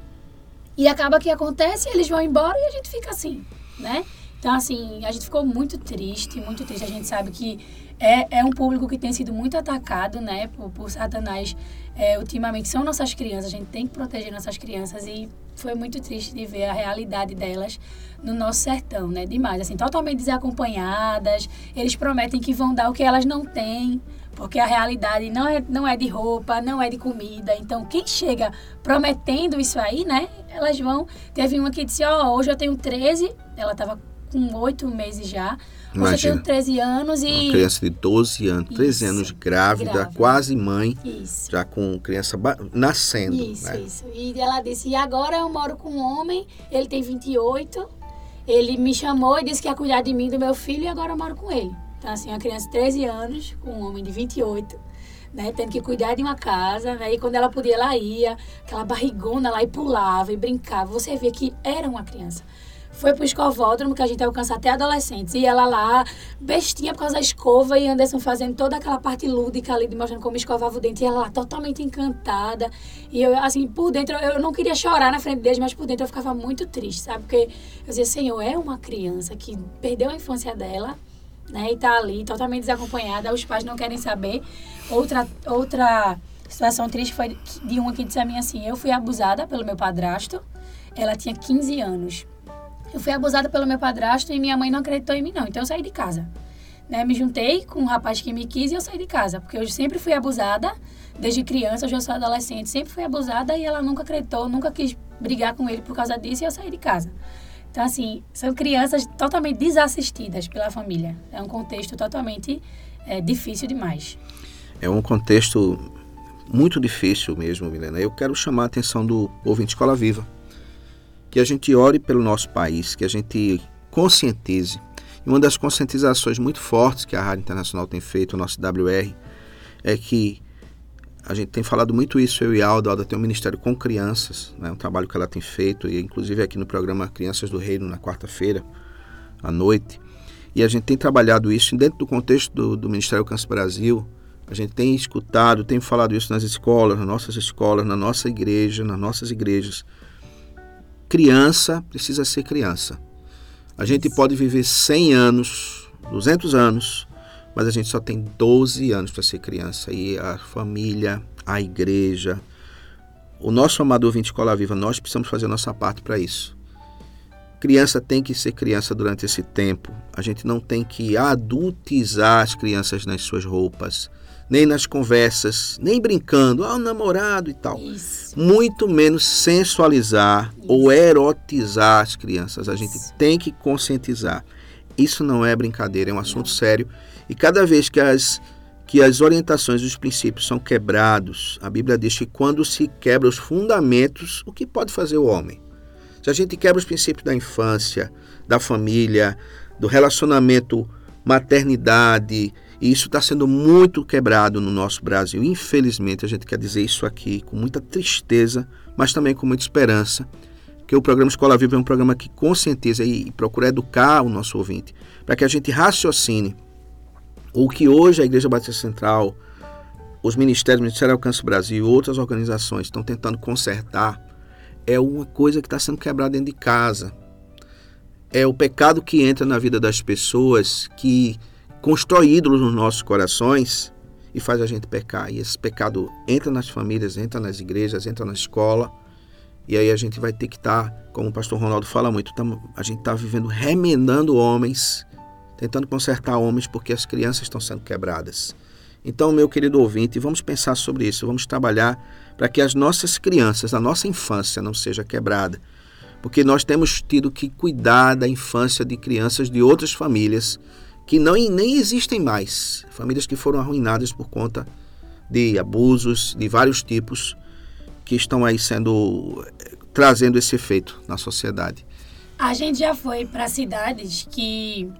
e acaba que acontece eles vão embora e a gente fica assim né? Então assim a gente ficou muito triste muito triste. A gente sabe que é, é um público que tem sido muito atacado, né, por, por Satanás é, ultimamente. São nossas crianças, a gente tem que proteger nossas crianças e foi muito triste de ver a realidade delas no nosso sertão, né, demais, assim, totalmente desacompanhadas. Eles prometem que vão dar o que elas não têm, porque a realidade não é, não é de roupa, não é de comida. Então, quem chega prometendo isso aí, né, elas vão... Teve uma que disse, ó, oh, hoje eu tenho 13, ela estava com oito meses já, Imagina. Você tem 13 anos e. Uma criança de 12 anos, isso, 13 anos grávida, grávida, quase mãe. Isso. Já com criança nascendo. Isso, né? isso. E ela disse: e agora eu moro com um homem, ele tem 28. Ele me chamou e disse que ia cuidar de mim, do meu filho, e agora eu moro com ele. Então, assim, uma criança de 13 anos, com um homem de 28 né? Tendo que cuidar de uma casa, né? E quando ela podia, ela ia, aquela barrigona lá e pulava e brincava. Você via que era uma criança. Foi pro escovódromo, que a gente alcança até adolescentes. E ela lá, bestinha por causa da escova, e Anderson fazendo toda aquela parte lúdica ali, de mostrando como escovava o dente. E ela lá, totalmente encantada. E eu, assim, por dentro, eu não queria chorar na frente deles, mas por dentro eu ficava muito triste, sabe? Porque eu dizia, Senhor, é uma criança que perdeu a infância dela, né? E tá ali, totalmente desacompanhada. Os pais não querem saber. Outra, outra situação triste foi de uma que disse a mim assim: eu fui abusada pelo meu padrasto. Ela tinha 15 anos. Eu fui abusada pelo meu padrasto e minha mãe não acreditou em mim, não. Então eu saí de casa. Né? Me juntei com um rapaz que me quis e eu saí de casa. Porque eu sempre fui abusada, desde criança, eu sou adolescente, sempre fui abusada e ela nunca acreditou, nunca quis brigar com ele por causa disso e eu saí de casa. Então, assim, são crianças totalmente desassistidas pela família. É um contexto totalmente é, difícil demais. É um contexto muito difícil mesmo, Milena. Eu quero chamar a atenção do ouvinte Escola Viva que a gente ore pelo nosso país, que a gente conscientize. E uma das conscientizações muito fortes que a Rádio Internacional tem feito, o nosso WR, é que a gente tem falado muito isso, eu e Alda. Alda tem um ministério com crianças, né, um trabalho que ela tem feito, e inclusive aqui no programa Crianças do Reino, na quarta-feira, à noite. E a gente tem trabalhado isso dentro do contexto do, do Ministério Câncer Brasil. A gente tem escutado, tem falado isso nas escolas, nas nossas escolas, na nossa igreja, nas nossas igrejas criança precisa ser criança. A gente pode viver 100 anos, 200 anos, mas a gente só tem 12 anos para ser criança. E a família, a igreja, o nosso amador 20 Escola Viva, nós precisamos fazer a nossa parte para isso. Criança tem que ser criança durante esse tempo. A gente não tem que adultizar as crianças nas suas roupas nem nas conversas, nem brincando, ah, o namorado e tal. Isso. Muito menos sensualizar Isso. ou erotizar as crianças. A gente Isso. tem que conscientizar. Isso não é brincadeira, é um assunto não. sério. E cada vez que as, que as orientações e os princípios são quebrados, a Bíblia diz que quando se quebra os fundamentos, o que pode fazer o homem? Se a gente quebra os princípios da infância, da família, do relacionamento maternidade, e isso está sendo muito quebrado no nosso Brasil. Infelizmente, a gente quer dizer isso aqui com muita tristeza, mas também com muita esperança, que o programa Escola Viva é um programa que conscientiza e procura educar o nosso ouvinte, para que a gente raciocine o que hoje a Igreja Batista Central, os ministérios, o Ministério Alcance Brasil e outras organizações estão tentando consertar, é uma coisa que está sendo quebrada dentro de casa. É o pecado que entra na vida das pessoas que constrói ídolos nos nossos corações e faz a gente pecar. E esse pecado entra nas famílias, entra nas igrejas, entra na escola. E aí a gente vai ter que estar, tá, como o pastor Ronaldo fala muito, a gente está vivendo remendando homens, tentando consertar homens porque as crianças estão sendo quebradas. Então, meu querido ouvinte, vamos pensar sobre isso, vamos trabalhar para que as nossas crianças, a nossa infância não seja quebrada. Porque nós temos tido que cuidar da infância de crianças de outras famílias que não, nem existem mais. Famílias que foram arruinadas por conta de abusos de vários tipos que estão aí sendo trazendo esse efeito na sociedade. A gente já foi para cidades que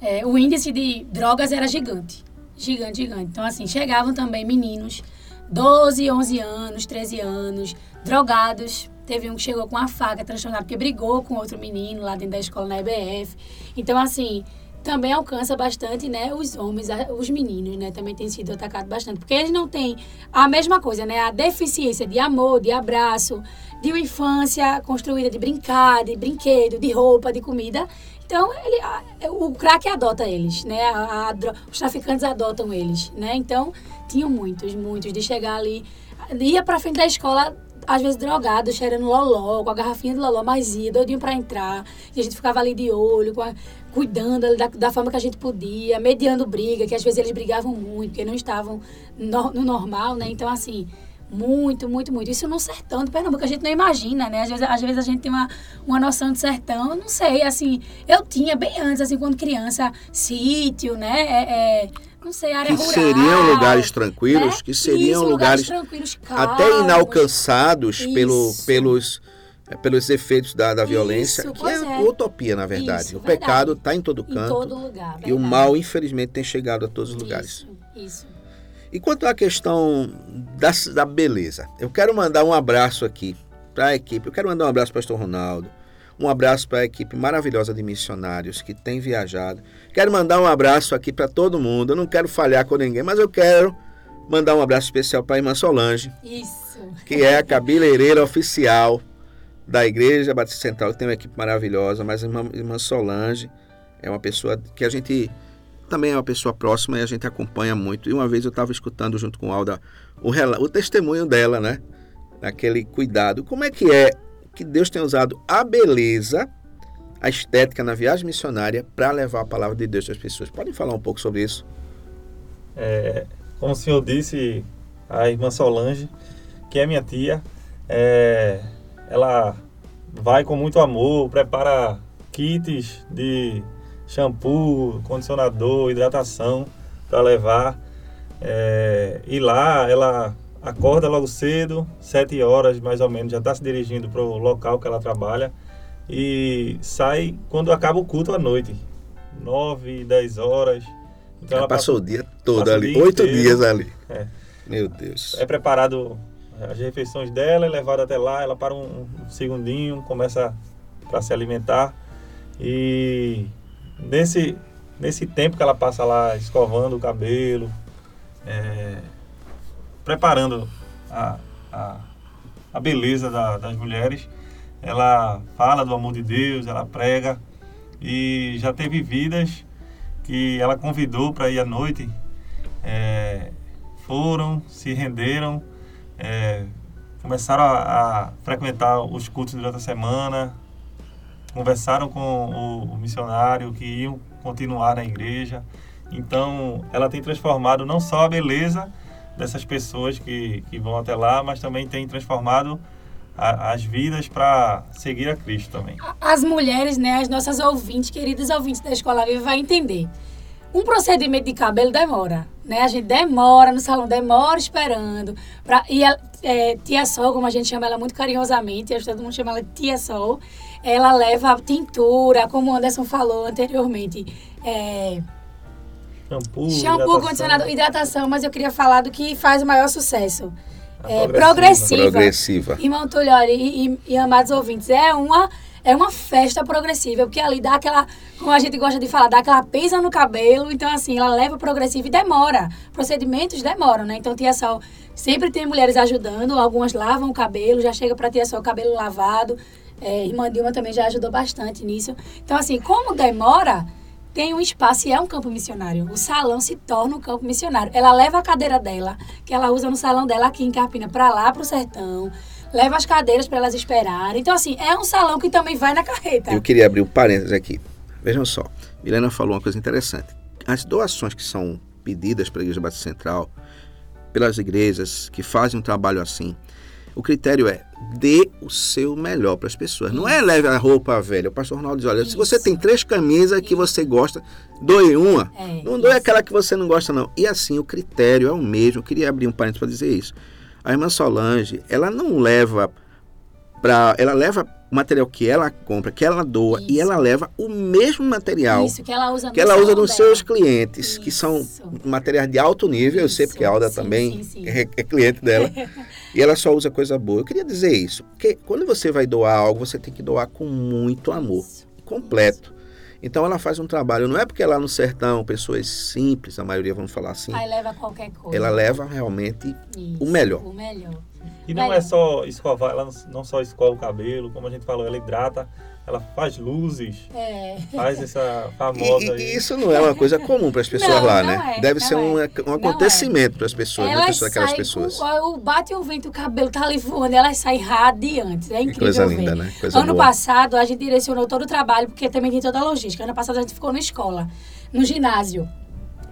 é, o índice de drogas era gigante. Gigante, gigante. Então, assim, chegavam também meninos, 12, 11 anos, 13 anos, drogados. Teve um que chegou com uma faca transtornado porque brigou com outro menino lá dentro da escola na EBF. Então, assim, também alcança bastante, né, os homens, os meninos, né, também tem sido atacado bastante, porque eles não têm a mesma coisa, né, a deficiência de amor, de abraço, de uma infância construída de brincar, de brinquedo, de roupa, de comida. Então, ele, a, o crack adota eles, né, a, a, os traficantes adotam eles, né, então tinham muitos, muitos de chegar ali, ia para frente da escola às vezes drogado, cheirando loló, com a garrafinha de loló mais ia, doidinho para entrar. E a gente ficava ali de olho, a, cuidando da, da, forma que a gente podia, mediando briga, que às vezes eles brigavam muito, porque não estavam no, no normal, né? Então, assim, muito, muito, muito. Isso no sertão do Pernambuco, a gente não imagina, né? Às vezes, às vezes a gente tem uma, uma noção de sertão, eu não sei, assim, eu tinha bem antes, assim, quando criança, sítio, né? É, é, não sei, área que rural. seriam lugares tranquilos, né? que seriam Isso, lugares, lugares tranquilos, calmos, até inalcançados pelo, pelos é, pelos efeitos da, da violência, Isso, que é, é, utopia, na verdade. Isso, o verdade. pecado está em todo canto. Em todo lugar. Verdade. E o mal, infelizmente, tem chegado a todos os lugares. Isso. E quanto à questão da, da beleza, eu quero mandar um abraço aqui para a equipe. Eu quero mandar um abraço para o pastor Ronaldo, um abraço para a equipe maravilhosa de missionários que tem viajado. Quero mandar um abraço aqui para todo mundo. Eu não quero falhar com ninguém, mas eu quero mandar um abraço especial para a irmã Solange. Isso. Que é a cabeleireira oficial da Igreja Batista Central, que tem uma equipe maravilhosa, mas a irmã, irmã Solange é uma pessoa que a gente também é uma pessoa próxima e a gente acompanha muito. E uma vez eu estava escutando junto com Alda o, o testemunho dela, né? Aquele cuidado. Como é que é que Deus tem usado a beleza, a estética na viagem missionária para levar a palavra de Deus as pessoas? Podem falar um pouco sobre isso? É, como o senhor disse, a irmã Solange, que é minha tia, é, ela vai com muito amor, prepara kits de shampoo, condicionador, hidratação para levar. É, e lá ela acorda logo cedo, sete horas mais ou menos, já está se dirigindo para o local que ela trabalha e sai quando acaba o culto à noite, nove, dez horas. Então ela, ela passou passa, o dia todo ali, oito dias ali. É. Meu Deus. É preparado as refeições dela, é levada até lá, ela para um, um segundinho, começa para se alimentar. E nesse, nesse tempo que ela passa lá escovando o cabelo, é, preparando a, a, a beleza da, das mulheres, ela fala do amor de Deus, ela prega. E já teve vidas que ela convidou para ir à noite, é, foram, se renderam, é, começaram a, a, frequentar os cultos durante a semana, conversaram com o, o missionário que iam continuar na igreja. Então, ela tem transformado não só a beleza dessas pessoas que, que vão até lá, mas também tem transformado a, as vidas para seguir a Cristo também. As mulheres, né, as nossas ouvintes, queridas ouvintes da Escola Viva, vai entender. Um procedimento de cabelo demora, né? A gente demora no salão, demora esperando. Pra, e a, é, Tia Sol, como a gente chama ela muito carinhosamente, todo mundo chama ela de Tia Sol, ela leva tintura, como o Anderson falou anteriormente. É, shampoo, shampoo condicionador, hidratação, mas eu queria falar do que faz o maior sucesso. É, progressiva. Progressiva. Irmão Túlio, e, e, e amados ouvintes, é uma é uma festa progressiva, porque ali dá aquela, como a gente gosta de falar, dá aquela pisa no cabelo, então assim, ela leva progressiva e demora. Procedimentos demoram, né? Então Tia Sol sempre tem mulheres ajudando, algumas lavam o cabelo, já chega para Tia Sol o cabelo lavado. É, irmã Dilma também já ajudou bastante nisso. Então assim, como demora, tem um espaço e é um campo missionário. O salão se torna um campo missionário. Ela leva a cadeira dela, que ela usa no salão dela aqui em Carpina, para lá para o sertão leva as cadeiras para elas esperarem. Então, assim, é um salão que também vai na carreta. Eu queria abrir um parênteses aqui. Vejam só, Milena falou uma coisa interessante. As doações que são pedidas pela Igreja Batista Central, pelas igrejas que fazem um trabalho assim, o critério é dê o seu melhor para as pessoas. Isso. Não é leve a roupa velha. O pastor Ronaldo diz: olha, isso. se você tem três camisas que você gosta, doe uma. É, não doe isso. aquela que você não gosta, não. E assim, o critério é o mesmo. Eu queria abrir um parênteses para dizer isso. A irmã Solange, ela não leva para, ela leva o material que ela compra, que ela doa Isso. e ela leva o mesmo material Isso, que ela usa, que ela usa nos seus clientes, Isso. que são materiais de alto nível. eu sei porque a Alda sim, também sim, sim. É, é, cliente dela. e ela só usa coisa boa. Eu queria dizer isso, porque quando você vai doar algo, você tem que doar com muito amor, completo. Então ela faz um trabalho, não é porque lá no sertão, pessoas simples, a maioria vamos falar assim. Aí leva qualquer coisa. Ela leva realmente Isso, o melhor. O melhor. E não é só escovar, ela não só escova o cabelo, como a gente falou, ela hidrata ela faz luzes, é. faz essa famosa. E, e, isso não é uma coisa comum para as pessoas não, lá, não né? É, Deve ser um, é. um acontecimento para as pessoas, né? Elas aquelas pessoas. O, bate o vento, o cabelo tá ali voando, elas saem radiantes. É incrível. coisa ver. linda, né? Coisa ano boa. passado, a gente direcionou todo o trabalho, porque também tem toda a logística. Ano passado a gente ficou na escola, no ginásio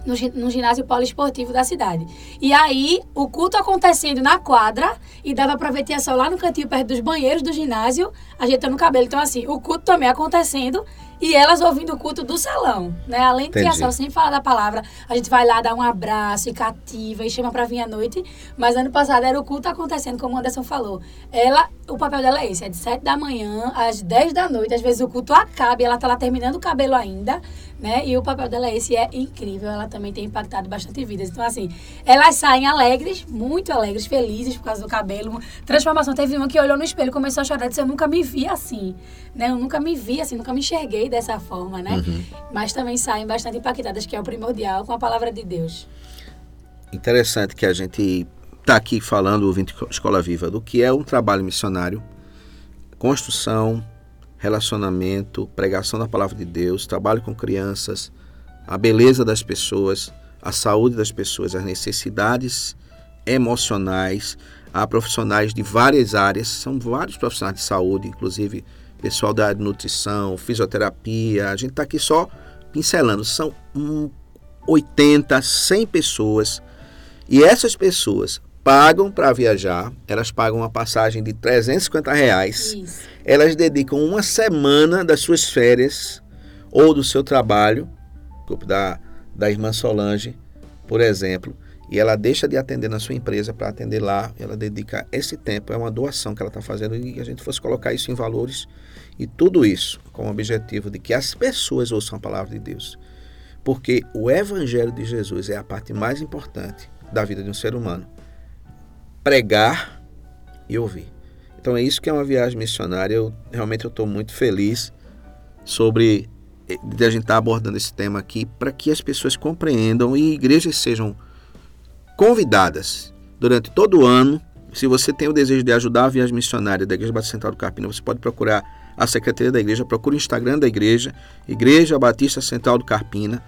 no, no ginásio poliesportivo da cidade. E aí, o culto acontecendo na quadra, e dava pra ver Tia lá no cantinho, perto dos banheiros do ginásio, ajeitando o cabelo. Então, assim, o culto também acontecendo e elas ouvindo o culto do salão, né? Além de que a Entendi. Cel sempre fala da palavra, a gente vai lá dar um abraço e cativa e chama pra vir à noite, mas ano passado era o culto acontecendo, como o Anderson falou. Ela, o papel dela é esse, é de 7 da manhã às 10 da noite, às vezes o culto acaba e ela tá lá terminando o cabelo ainda, né? E o papel dela é esse, e é incrível, ela também tem impactado bastante vidas. Então, assim, elas saem alegres, muito alegres, felizes por causa do cabelo. Transformação, teve uma que olhou no espelho e começou a chorar, disse, eu nunca me vi assim, né? Eu nunca me vi assim, nunca me enxerguei dessa forma, né? Mas também saem bastante impactadas, que é o primordial, com a palavra de Deus. Interessante que a gente está aqui falando, ouvindo Escola Viva, do que é um trabalho missionário, construção, relacionamento, pregação da palavra de Deus, trabalho com crianças, a beleza das pessoas, a saúde das pessoas, as necessidades emocionais. Há profissionais de várias áreas, são vários profissionais de saúde, inclusive pessoal da nutrição, fisioterapia. A gente está aqui só pincelando. São hum, 80, 100 pessoas e essas pessoas pagam para viajar, elas pagam uma passagem de 350 reais, Isso. elas dedicam uma semana das suas férias ou do seu trabalho, da, da irmã Solange, por exemplo, e ela deixa de atender na sua empresa para atender lá, ela dedica esse tempo, é uma doação que ela está fazendo e a gente fosse colocar isso em valores e tudo isso com o objetivo de que as pessoas ouçam a palavra de Deus. Porque o Evangelho de Jesus é a parte mais importante da vida de um ser humano. Pregar e ouvir. Então é isso que é uma viagem missionária. Eu realmente estou muito feliz sobre eh, de a gente estar abordando esse tema aqui para que as pessoas compreendam e igrejas sejam convidadas durante todo o ano. Se você tem o desejo de ajudar a viagem missionária da Igreja Batista Central do Carpina, você pode procurar a Secretaria da Igreja, procure o Instagram da Igreja, Igreja Batista Central do Carpina.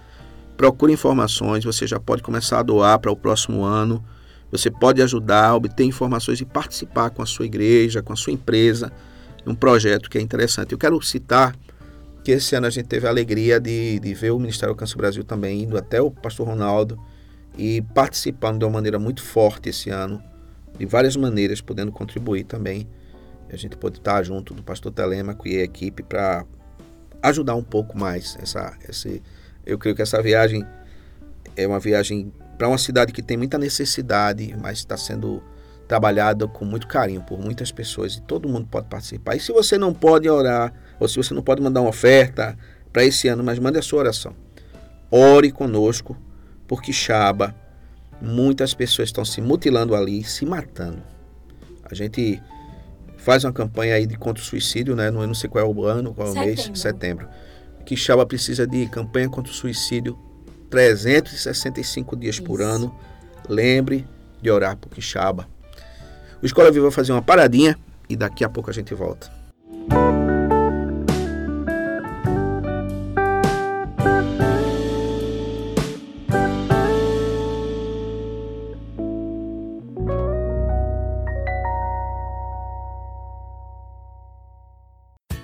Procure informações, você já pode começar a doar para o próximo ano. Você pode ajudar, obter informações e participar com a sua igreja, com a sua empresa, um projeto que é interessante. Eu quero citar que esse ano a gente teve a alegria de, de ver o Ministério Alcance Brasil também indo até o pastor Ronaldo e participando de uma maneira muito forte esse ano, de várias maneiras, podendo contribuir também. A gente pode estar junto do pastor Telemaco e a equipe para ajudar um pouco mais essa, esse, eu creio que essa viagem é uma viagem para uma cidade que tem muita necessidade, mas está sendo trabalhada com muito carinho por muitas pessoas e todo mundo pode participar. E se você não pode orar, ou se você não pode mandar uma oferta para esse ano, mas mande a sua oração. Ore conosco, porque Chaba, muitas pessoas estão se mutilando ali, se matando. A gente faz uma campanha aí de contra o suicídio, né? Não, eu não sei qual é o ano, qual é o mês, Setembro. setembro. Quixaba precisa de campanha contra o suicídio 365 dias por Isso. ano. Lembre de orar por Quixaba. O Escola Viva vai fazer uma paradinha e daqui a pouco a gente volta.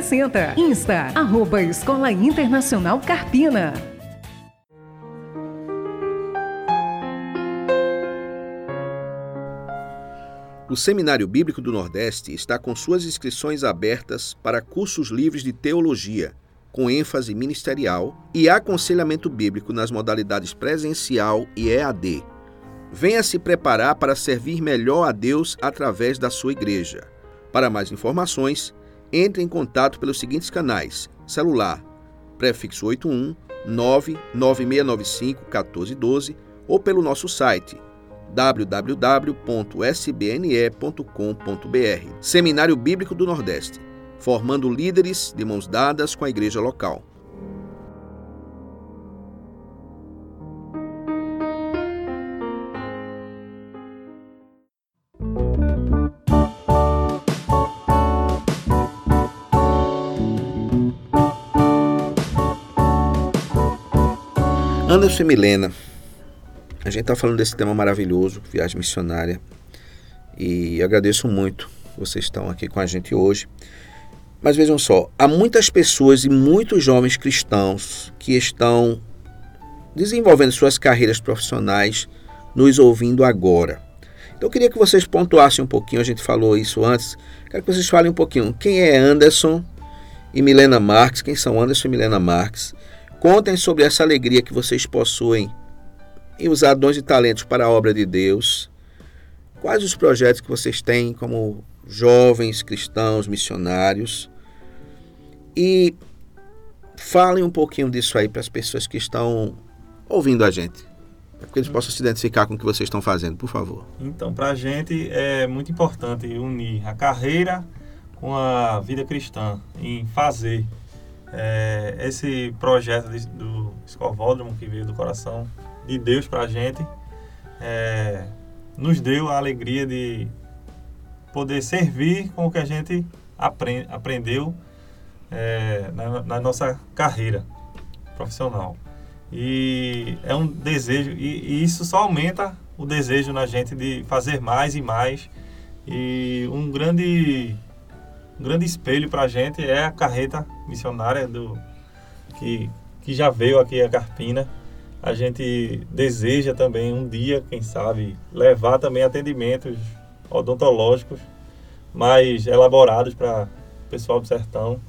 4060. Insta, arroba Escola Internacional Carpina. O Seminário Bíblico do Nordeste está com suas inscrições abertas para cursos livres de teologia, com ênfase ministerial, e aconselhamento bíblico nas modalidades presencial e EAD. Venha se preparar para servir melhor a Deus através da sua igreja. Para mais informações, entre em contato pelos seguintes canais: celular prefixo 81 99695 1412 ou pelo nosso site www.sbne.com.br. Seminário Bíblico do Nordeste, formando líderes de mãos dadas com a igreja local. Anderson e Milena, a gente está falando desse tema maravilhoso, viagem missionária, e agradeço muito vocês estão aqui com a gente hoje. Mas vejam só, há muitas pessoas e muitos jovens cristãos que estão desenvolvendo suas carreiras profissionais nos ouvindo agora. Então eu queria que vocês pontuassem um pouquinho, a gente falou isso antes, quero que vocês falem um pouquinho quem é Anderson e Milena Marques, quem são Anderson e Milena Marques. Contem sobre essa alegria que vocês possuem em usar dons e talentos para a obra de Deus. Quais os projetos que vocês têm como jovens cristãos missionários? E falem um pouquinho disso aí para as pessoas que estão ouvindo a gente. Para que eles possam se identificar com o que vocês estão fazendo, por favor. Então, para a gente é muito importante unir a carreira com a vida cristã, em fazer é, esse projeto de, do Escovódromo que veio do coração de Deus para a gente, é, nos deu a alegria de poder servir com o que a gente aprend, aprendeu é, na, na, nossa carreira profissional. E é um desejo, e, e, isso só aumenta o desejo na gente de fazer mais e mais. E um grande, um grande espelho para a gente é a carreta missionária do, que, que já veio aqui a Carpina. A gente deseja também um dia, quem sabe, levar também atendimentos odontológicos mais elaborados para o pessoal do sertão.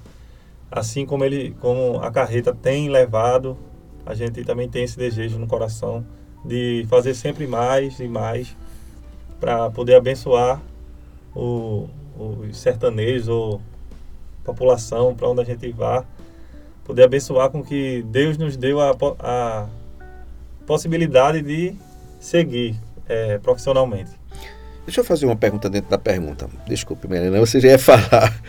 Assim como ele, como a carreta tem levado, a gente também tem esse desejo no coração de fazer sempre mais e mais para poder abençoar o, os sertanejos ou população para onde a gente vá, poder abençoar com que Deus nos deu a, a possibilidade de seguir é, profissionalmente. Deixa eu fazer uma pergunta dentro da pergunta. Desculpe, Melina, você já ia falar.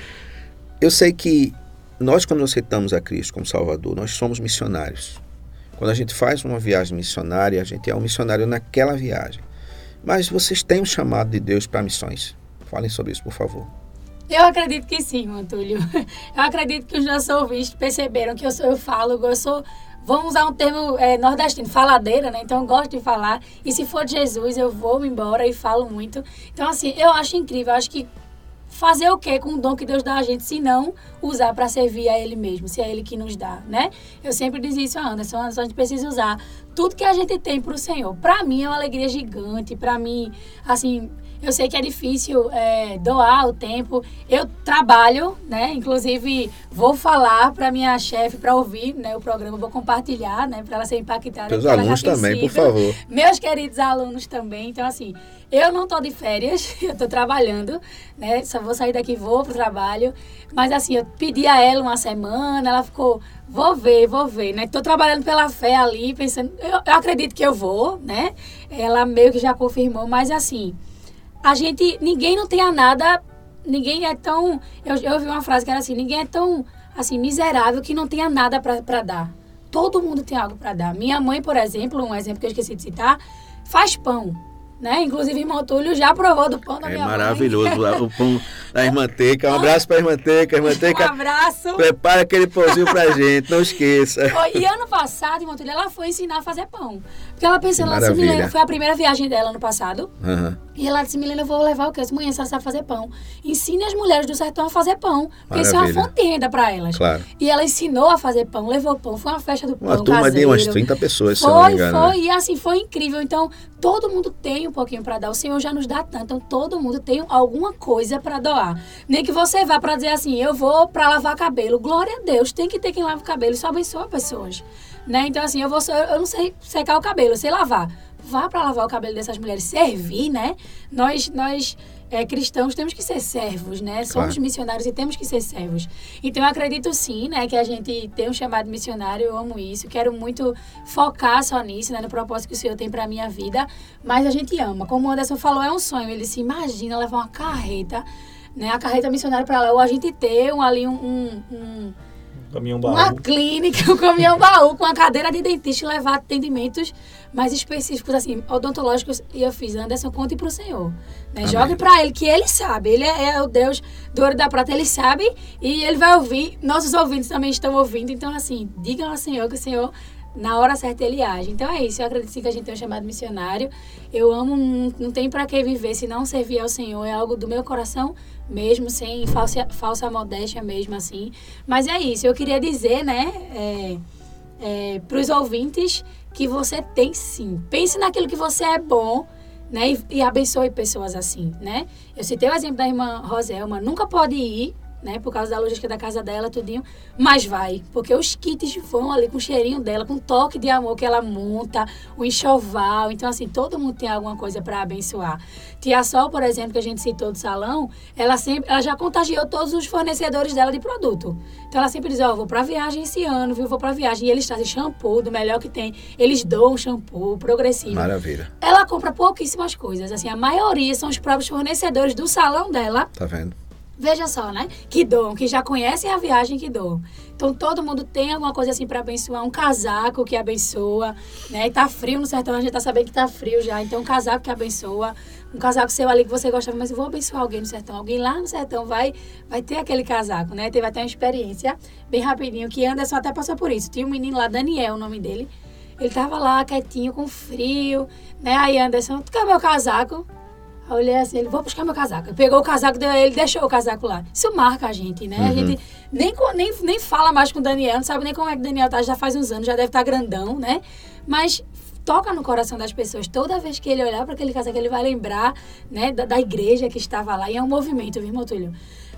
Eu sei que nós, quando aceitamos a Cristo como Salvador, nós somos missionários. Quando a gente faz uma viagem missionária, a gente é um missionário naquela viagem. Mas vocês têm um chamado de Deus para missões. Falem sobre isso, por favor. Eu acredito que sim, Antúlio. Eu acredito que os nossos ouvintes perceberam que eu, sou, eu falo, eu sou vamos usar um termo é, nordestino, faladeira, né? Então eu gosto de falar. E se for de Jesus, eu vou embora e falo muito. Então, assim, eu acho incrível. Eu acho que fazer o quê com o dom que Deus dá a gente, se não usar para servir a Ele mesmo, se é Ele que nos dá, né? Eu sempre diz isso a Anderson, a gente precisa usar tudo que a gente tem para o Senhor. Para mim é uma alegria gigante, para mim, assim, eu sei que é difícil é, doar o tempo. Eu trabalho, né? Inclusive, vou falar para minha chefe para ouvir né, o programa, vou compartilhar, né? Para ela ser impactada. Os alunos também, por favor. Meus queridos alunos também. Então, assim, eu não estou de férias, eu estou trabalhando, né? Só vou sair daqui, vou pro trabalho. Mas, assim, eu pedi a ela uma semana, ela ficou vou ver, vou ver, né? Tô trabalhando pela fé ali, pensando, eu, eu, acredito que eu vou, né? Ela meio que já confirmou, mas assim, a gente, ninguém não tem a nada, ninguém é tão, eu, eu ouvi uma frase que era assim, ninguém é tão, assim, miserável que não tenha nada para dar. Todo mundo tem algo para dar. Minha mãe, por exemplo, um exemplo que eu esqueci de citar, faz pão né? Inclusive, irmão Túlio já provou do pão da é minha maravilhoso mãe. o pão da irmã Teca. Um abraço para a irmã Teca. Irmã Teca, um abraço. Prepara aquele pãozinho pra gente, não esqueça. E ano passado, irmã Túlio, ela foi ensinar a fazer pão. Porque ela pensou, ela disse, Milena, foi a primeira viagem dela ano passado. Uhum. E ela disse, Milena, eu vou levar o quê? Mãe, você sabe fazer pão. Ensine as mulheres do sertão a fazer pão. Porque isso é uma fonte de renda pra elas. Claro. E ela ensinou a fazer pão, levou pão. Foi uma festa do uma pão turma caseiro. de umas 30 pessoas, foi, se não me engano. Foi, foi. Né? E assim, foi incrível. Então, todo mundo tem um pouquinho para dar. O Senhor já nos dá tanto. Então, todo mundo tem alguma coisa para doar. Nem que você vá para dizer assim, eu vou para lavar cabelo. Glória a Deus, tem que ter quem lava o cabelo. Isso abençoa pessoas. Né? Então, assim, eu, vou, eu não sei secar o cabelo, eu sei lavar. Vá para lavar o cabelo dessas mulheres. Servir, né? Nós, nós é, cristãos temos que ser servos, né? Somos claro. missionários e temos que ser servos. Então eu acredito sim, né, que a gente tem um chamado missionário, eu amo isso, quero muito focar só nisso, né, no propósito que o Senhor tem para minha vida, mas a gente ama. Como o Anderson falou, é um sonho, ele se imagina levar uma carreta, né, a carreta missionária para lá, ou a gente ter um, ali um, um, um caminhão baú. Uma clínica, um caminhão baú com a cadeira de dentista e levar atendimentos mais específicos, assim, odontológicos. E eu fiz, Anderson, conte para o Senhor. Né? Jogue para ele, que ele sabe. Ele é, é, o Deus do ouro da prata, ele sabe e ele vai ouvir. Nossos ouvintes também estão ouvindo. Então, assim, digam ao Senhor que o Senhor na hora certa ele age. Então é isso, eu acredito que a gente tem um chamado missionário. Eu amo, não, não tem para que viver se não servir ao Senhor, é algo do meu coração mesmo, sem falsa, falsa modéstia mesmo assim. Mas é isso, eu queria dizer, né, é, é, para os ouvintes que você tem sim. Pense naquilo que você é bom, né, e, e abençoe pessoas assim, né. Eu citei o exemplo da irmã Roselma, nunca pode ir né? Por causa da logística da casa dela, tudinho. Mas vai, porque os kits vão ali com o cheirinho dela, com o toque de amor que ela monta, o enxoval. Então, assim, todo mundo tem alguma coisa para abençoar. Tia Sol, por exemplo, que a gente citou do salão, ela sempre, ela já contagiou todos os fornecedores dela de produto. Então, ela sempre diz, ó, oh, vou para viagem esse ano, viu? Vou para viagem. E eles trazem shampoo do melhor que tem. Eles dão shampoo progressivo. Maravilha. Ela compra pouquíssimas coisas. Assim, a maioria são os próprios fornecedores do salão dela. Tá vendo? Veja só, né? Que dom, que já conhecem a viagem que dom. Então todo mundo tem alguma coisa assim para abençoar, um casaco que abençoa, né? E tá frio no sertão, a gente tá sabendo que tá frio já, então um casaco que abençoa, um casaco seu ali que você gostava, mas eu vou abençoar alguém no sertão, alguém lá no sertão vai vai ter aquele casaco, né? Teve até uma experiência bem rapidinho que Anderson até passou por isso. Tinha um menino lá, Daniel, o nome dele. Ele tava lá quietinho com frio, né? Aí Anderson, tu quer meu casaco? Eu olhei assim, ele, vou buscar meu casaco. Ele pegou o casaco, ele deixou o casaco lá. Isso marca a gente, né? Uhum. A gente nem, nem, nem fala mais com o Daniel, não sabe nem como é que o Daniel tá, já faz uns anos, já deve estar tá grandão, né? Mas toca no coração das pessoas. Toda vez que ele olhar para aquele casaco, ele vai lembrar, né, da, da, igreja que estava lá. E é um movimento, viu, Motulho?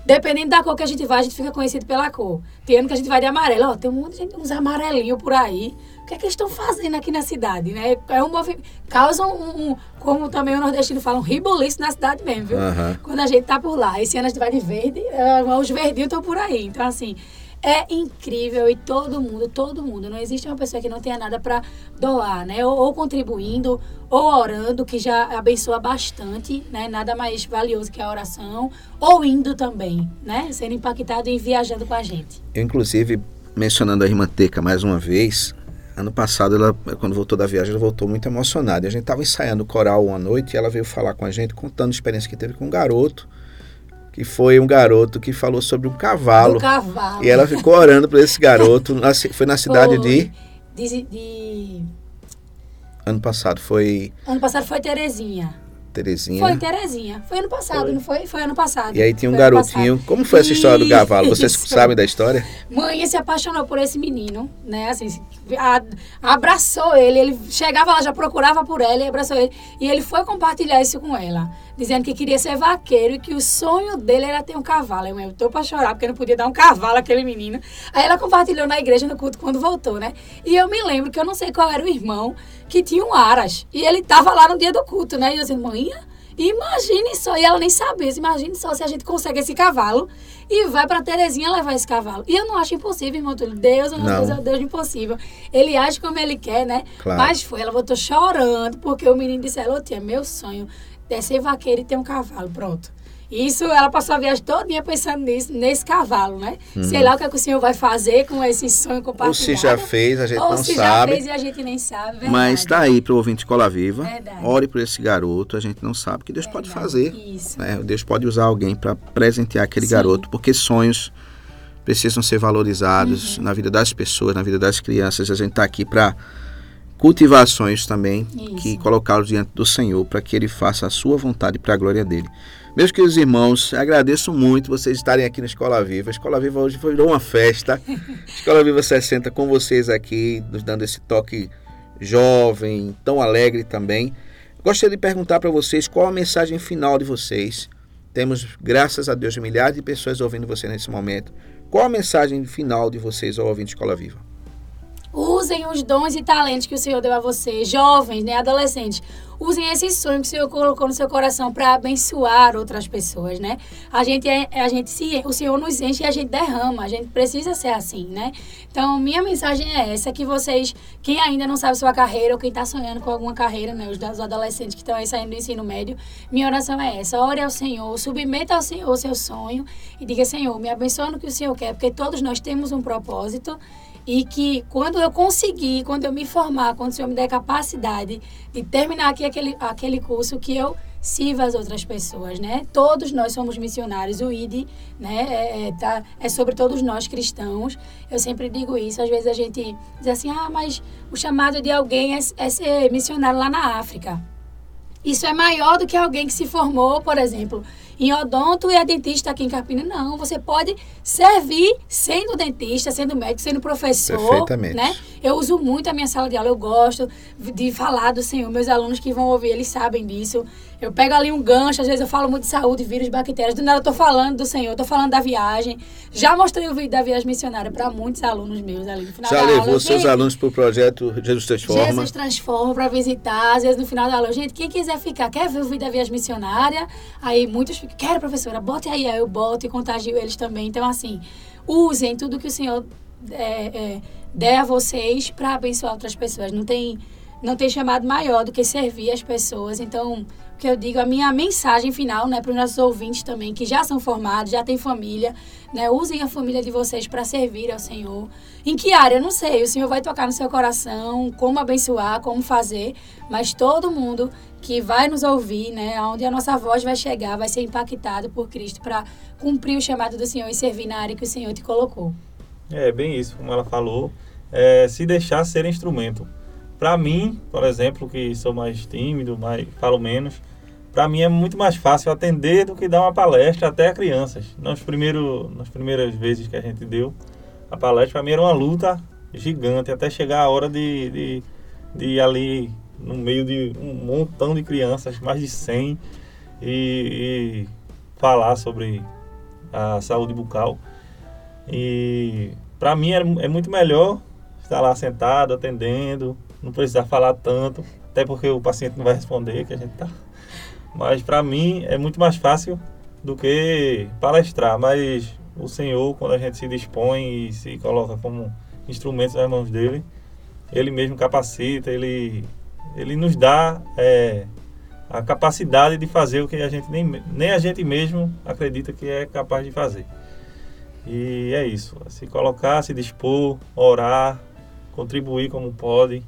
Dependendo da cor que a gente vai, a gente fica conhecido pela cor. Tem ano que a gente vai de amarelo. Ó, tem um monte de gente, uns amarelinhos por aí. O que é que eles estão fazendo aqui na cidade, né? É um movimento... Causa um, um, como também o nordestino fala, um ribuliço na cidade mesmo, viu? Uhum. Quando a gente tá por lá. Esse ano a gente vai de verde, é, os verdinhos estão por aí. Então, assim... É incrível e todo mundo, todo mundo, não existe uma pessoa que não tenha nada para doar, né? Ou, ou, contribuindo, ou orando, que já abençoa bastante, né? Nada mais valioso que a oração, ou indo também, né? Sendo impactado e viajando com a gente. Eu, inclusive, mencionando a irmã Teca mais uma vez, ano passado, ela, quando voltou da viagem, ela voltou muito emocionada. A gente estava ensaiando coral uma noite e ela veio falar com a gente, contando a experiência que teve com um garoto que foi um garoto que falou sobre um cavalo. Um cavalo. E ela ficou orando por esse garoto. foi na cidade foi. de... de... de... Ano passado foi. Ano passado foi Terezinha. Terezinha. Foi Terezinha. Foi ano passado, foi. não foi? Foi ano passado. E aí tinha um garotinho. Como foi essa história do cavalo? Vocês sabem da história? Mãe se apaixonou por esse menino, né? Assim, a, abraçou ele. Ele chegava lá, já procurava por ela e abraçou ele. E ele foi compartilhar isso com ela. Dizendo que queria ser vaqueiro e que o sonho dele era ter um cavalo. Eu, eu tô pra chorar, porque não podia dar um cavalo àquele menino. Aí ela compartilhou na igreja no culto quando voltou, né? E eu me lembro que eu não sei qual era o irmão que tinha um aras. E ele tava lá no dia do culto, né? E eu disse, mãe, imagine só. E ela nem sabia, imagine só se a gente consegue esse cavalo e vai para Terezinha levar esse cavalo. E eu não acho impossível, irmão Túlio. Deus, não. Deus é o Deus impossível. Ele age como ele quer, né? Claro. Mas foi, ela voltou chorando, porque o menino disse, ela, tia, meu sonho ser vaqueiro e ter um cavalo. Pronto. Isso, ela passou a viagem todinha pensando nisso, nesse cavalo, né? Uhum. Sei lá o que, é que, o senhor vai fazer com esse sonho compartilhado. Ou se já fez, a gente Ou não se sabe. já fez e a gente nem sabe, verdade. Mas está aí para o ouvinte Escola Viva. Verdade. Ore por esse garoto, a gente não sabe o que Deus verdade. pode fazer. Isso. Né? Deus pode usar alguém para presentear aquele Sim. garoto, porque sonhos precisam ser valorizados uhum. na vida das pessoas, na vida das crianças. A gente está aqui para cultivar sonhos também, Isso. que colocá-los diante do Senhor, para que Ele faça a sua vontade para a glória dele. Meus queridos irmãos, agradeço muito vocês estarem aqui na Escola Viva. A Escola Viva hoje foi uma festa. Escola Viva 60 com vocês aqui, nos dando esse toque jovem, tão alegre também. Gostaria de perguntar para vocês qual a mensagem final de vocês. Temos, graças a Deus, milhares de pessoas ouvindo você nesse momento. Qual a mensagem final de vocês ao ouvinte Escola Viva? Usem os dons e talentos que o Senhor deu a vocês, jovens, né, adolescentes. Usem esse sonho que o Senhor colocou no seu coração para abençoar outras pessoas, né? A gente é, a gente se, o Senhor nos enche e a gente derrama. A gente precisa ser assim, né? Então, minha mensagem é essa que vocês, quem ainda não sabe sua carreira ou quem está sonhando com alguma carreira, né, os, os adolescentes que estão aí saindo do ensino médio, minha oração é essa: ore ao Senhor, submeta ao Senhor o seu sonho e diga: Senhor, me abençoa no que o Senhor quer, porque todos nós temos um propósito e que quando eu conseguir, quando eu me formar, quando o Senhor me der capacidade de terminar aqui aquele, aquele curso, que eu sirva as outras pessoas, né? Todos nós somos missionários, o ID, né, é, é, tá, é sobre todos nós cristãos. Eu sempre digo isso, às vezes a gente diz assim, ah, mas o chamado de alguém é, é ser missionário lá na África. Isso é maior do que alguém que se formou, por exemplo, em odonto e é dentista aqui em Carpina. Não, você pode servir sendo dentista, sendo médico, sendo professor. Perfeitamente. Né? Eu uso muito a minha sala de aula, eu gosto de falar do Senhor. Meus alunos que vão ouvir, eles sabem disso. Eu pego ali um gancho, às vezes eu falo muito de saúde, vírus, bactérias. Do nada eu tô falando do Senhor, tô falando da viagem. Já mostrei o vídeo da viagem missionária para muitos alunos meus ali no final Já da levou aula. seus Gente, alunos para o projeto Jesus Transforma? Jesus transforma para visitar, às vezes no final da aula. Gente, quem quiser ficar, quer ver o vídeo da viagem missionária? Aí muitos ficam, quero, professora, bote aí. Aí eu boto e contagio eles também. Então, assim, usem tudo que o Senhor é, é, der a vocês para abençoar outras pessoas. Não tem, não tem chamado maior do que servir as pessoas. Então, o que eu digo, a minha mensagem final, né, para os nossos ouvintes também, que já são formados, já têm família, né, usem a família de vocês para servir ao Senhor. Em que área? Eu não sei. O Senhor vai tocar no seu coração, como abençoar, como fazer, mas todo mundo que vai nos ouvir, né, onde a nossa voz vai chegar, vai ser impactado por Cristo para cumprir o chamado do Senhor e servir na área que o Senhor te colocou. É bem isso, como ela falou, é, se deixar ser instrumento. Para mim, por exemplo, que sou mais tímido, mais falo menos, para mim é muito mais fácil atender do que dar uma palestra até a crianças. Nos primeiros, nas primeiras vezes que a gente deu a palestra, para mim era uma luta gigante até chegar a hora de, de, de ir ali no meio de um montão de crianças, mais de 100, e, e falar sobre a saúde bucal. E para mim é, é muito melhor estar lá sentado, atendendo, não precisar falar tanto, até porque o paciente não vai responder que a gente tá. Mas para mim é muito mais fácil do que palestrar, mas o Senhor, quando a gente se dispõe e se coloca como instrumentos nas mãos dele, ele mesmo capacita, ele, ele nos dá é, a capacidade de fazer o que a gente nem, nem a gente mesmo acredita que é capaz de fazer. E é isso, se colocar, se dispor, orar, contribuir como pode.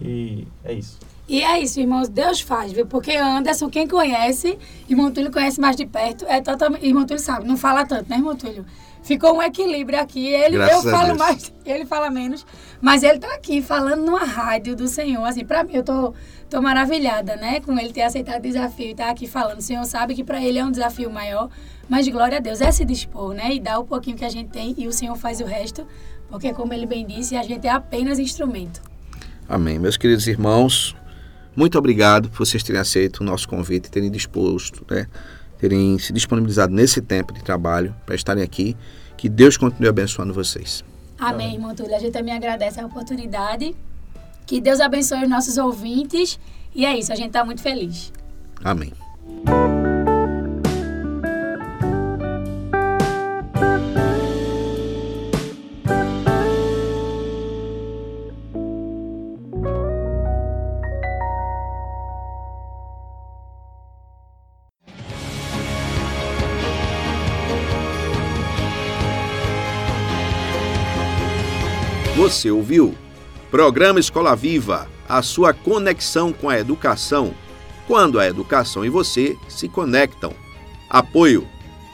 E é isso. E é isso, irmãos, Deus faz, viu? Porque Anderson, quem conhece, irmão Túlio conhece mais de perto, é totalmente. Irmão Túlio sabe, não fala tanto, né, irmão Túlio? Ficou um equilíbrio aqui. Ele, Graças eu falo Deus. mais, ele fala menos. Mas ele tá aqui falando numa rádio do Senhor. Assim, pra mim, eu tô, tô maravilhada, né? Com ele ter aceitado o desafio e estar aqui falando. O Senhor sabe que pra ele é um desafio maior. Mas glória a Deus, é se dispor, né? E dar o pouquinho que a gente tem e o Senhor faz o resto. Porque, como ele bem disse, a gente é apenas instrumento. Amém. Meus queridos irmãos, muito obrigado por vocês terem aceito o nosso convite, terem disposto, né, terem se disponibilizado nesse tempo de trabalho para estarem aqui. Que Deus continue abençoando vocês. Amém, irmão Túlio. A gente também agradece a oportunidade. Que Deus abençoe os nossos ouvintes. E é isso, a gente está muito feliz. Amém. Você ouviu? Programa Escola Viva, a sua conexão com a educação, quando a educação e você se conectam. Apoio: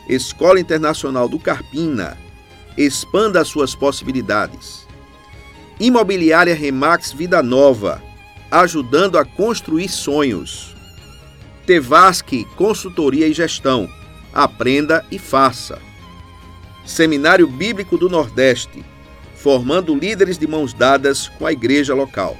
Escola Internacional do Carpina. Expanda suas possibilidades. Imobiliária Remax Vida Nova, ajudando a construir sonhos. Tevasque Consultoria e Gestão. Aprenda e faça. Seminário Bíblico do Nordeste formando líderes de mãos dadas com a igreja local.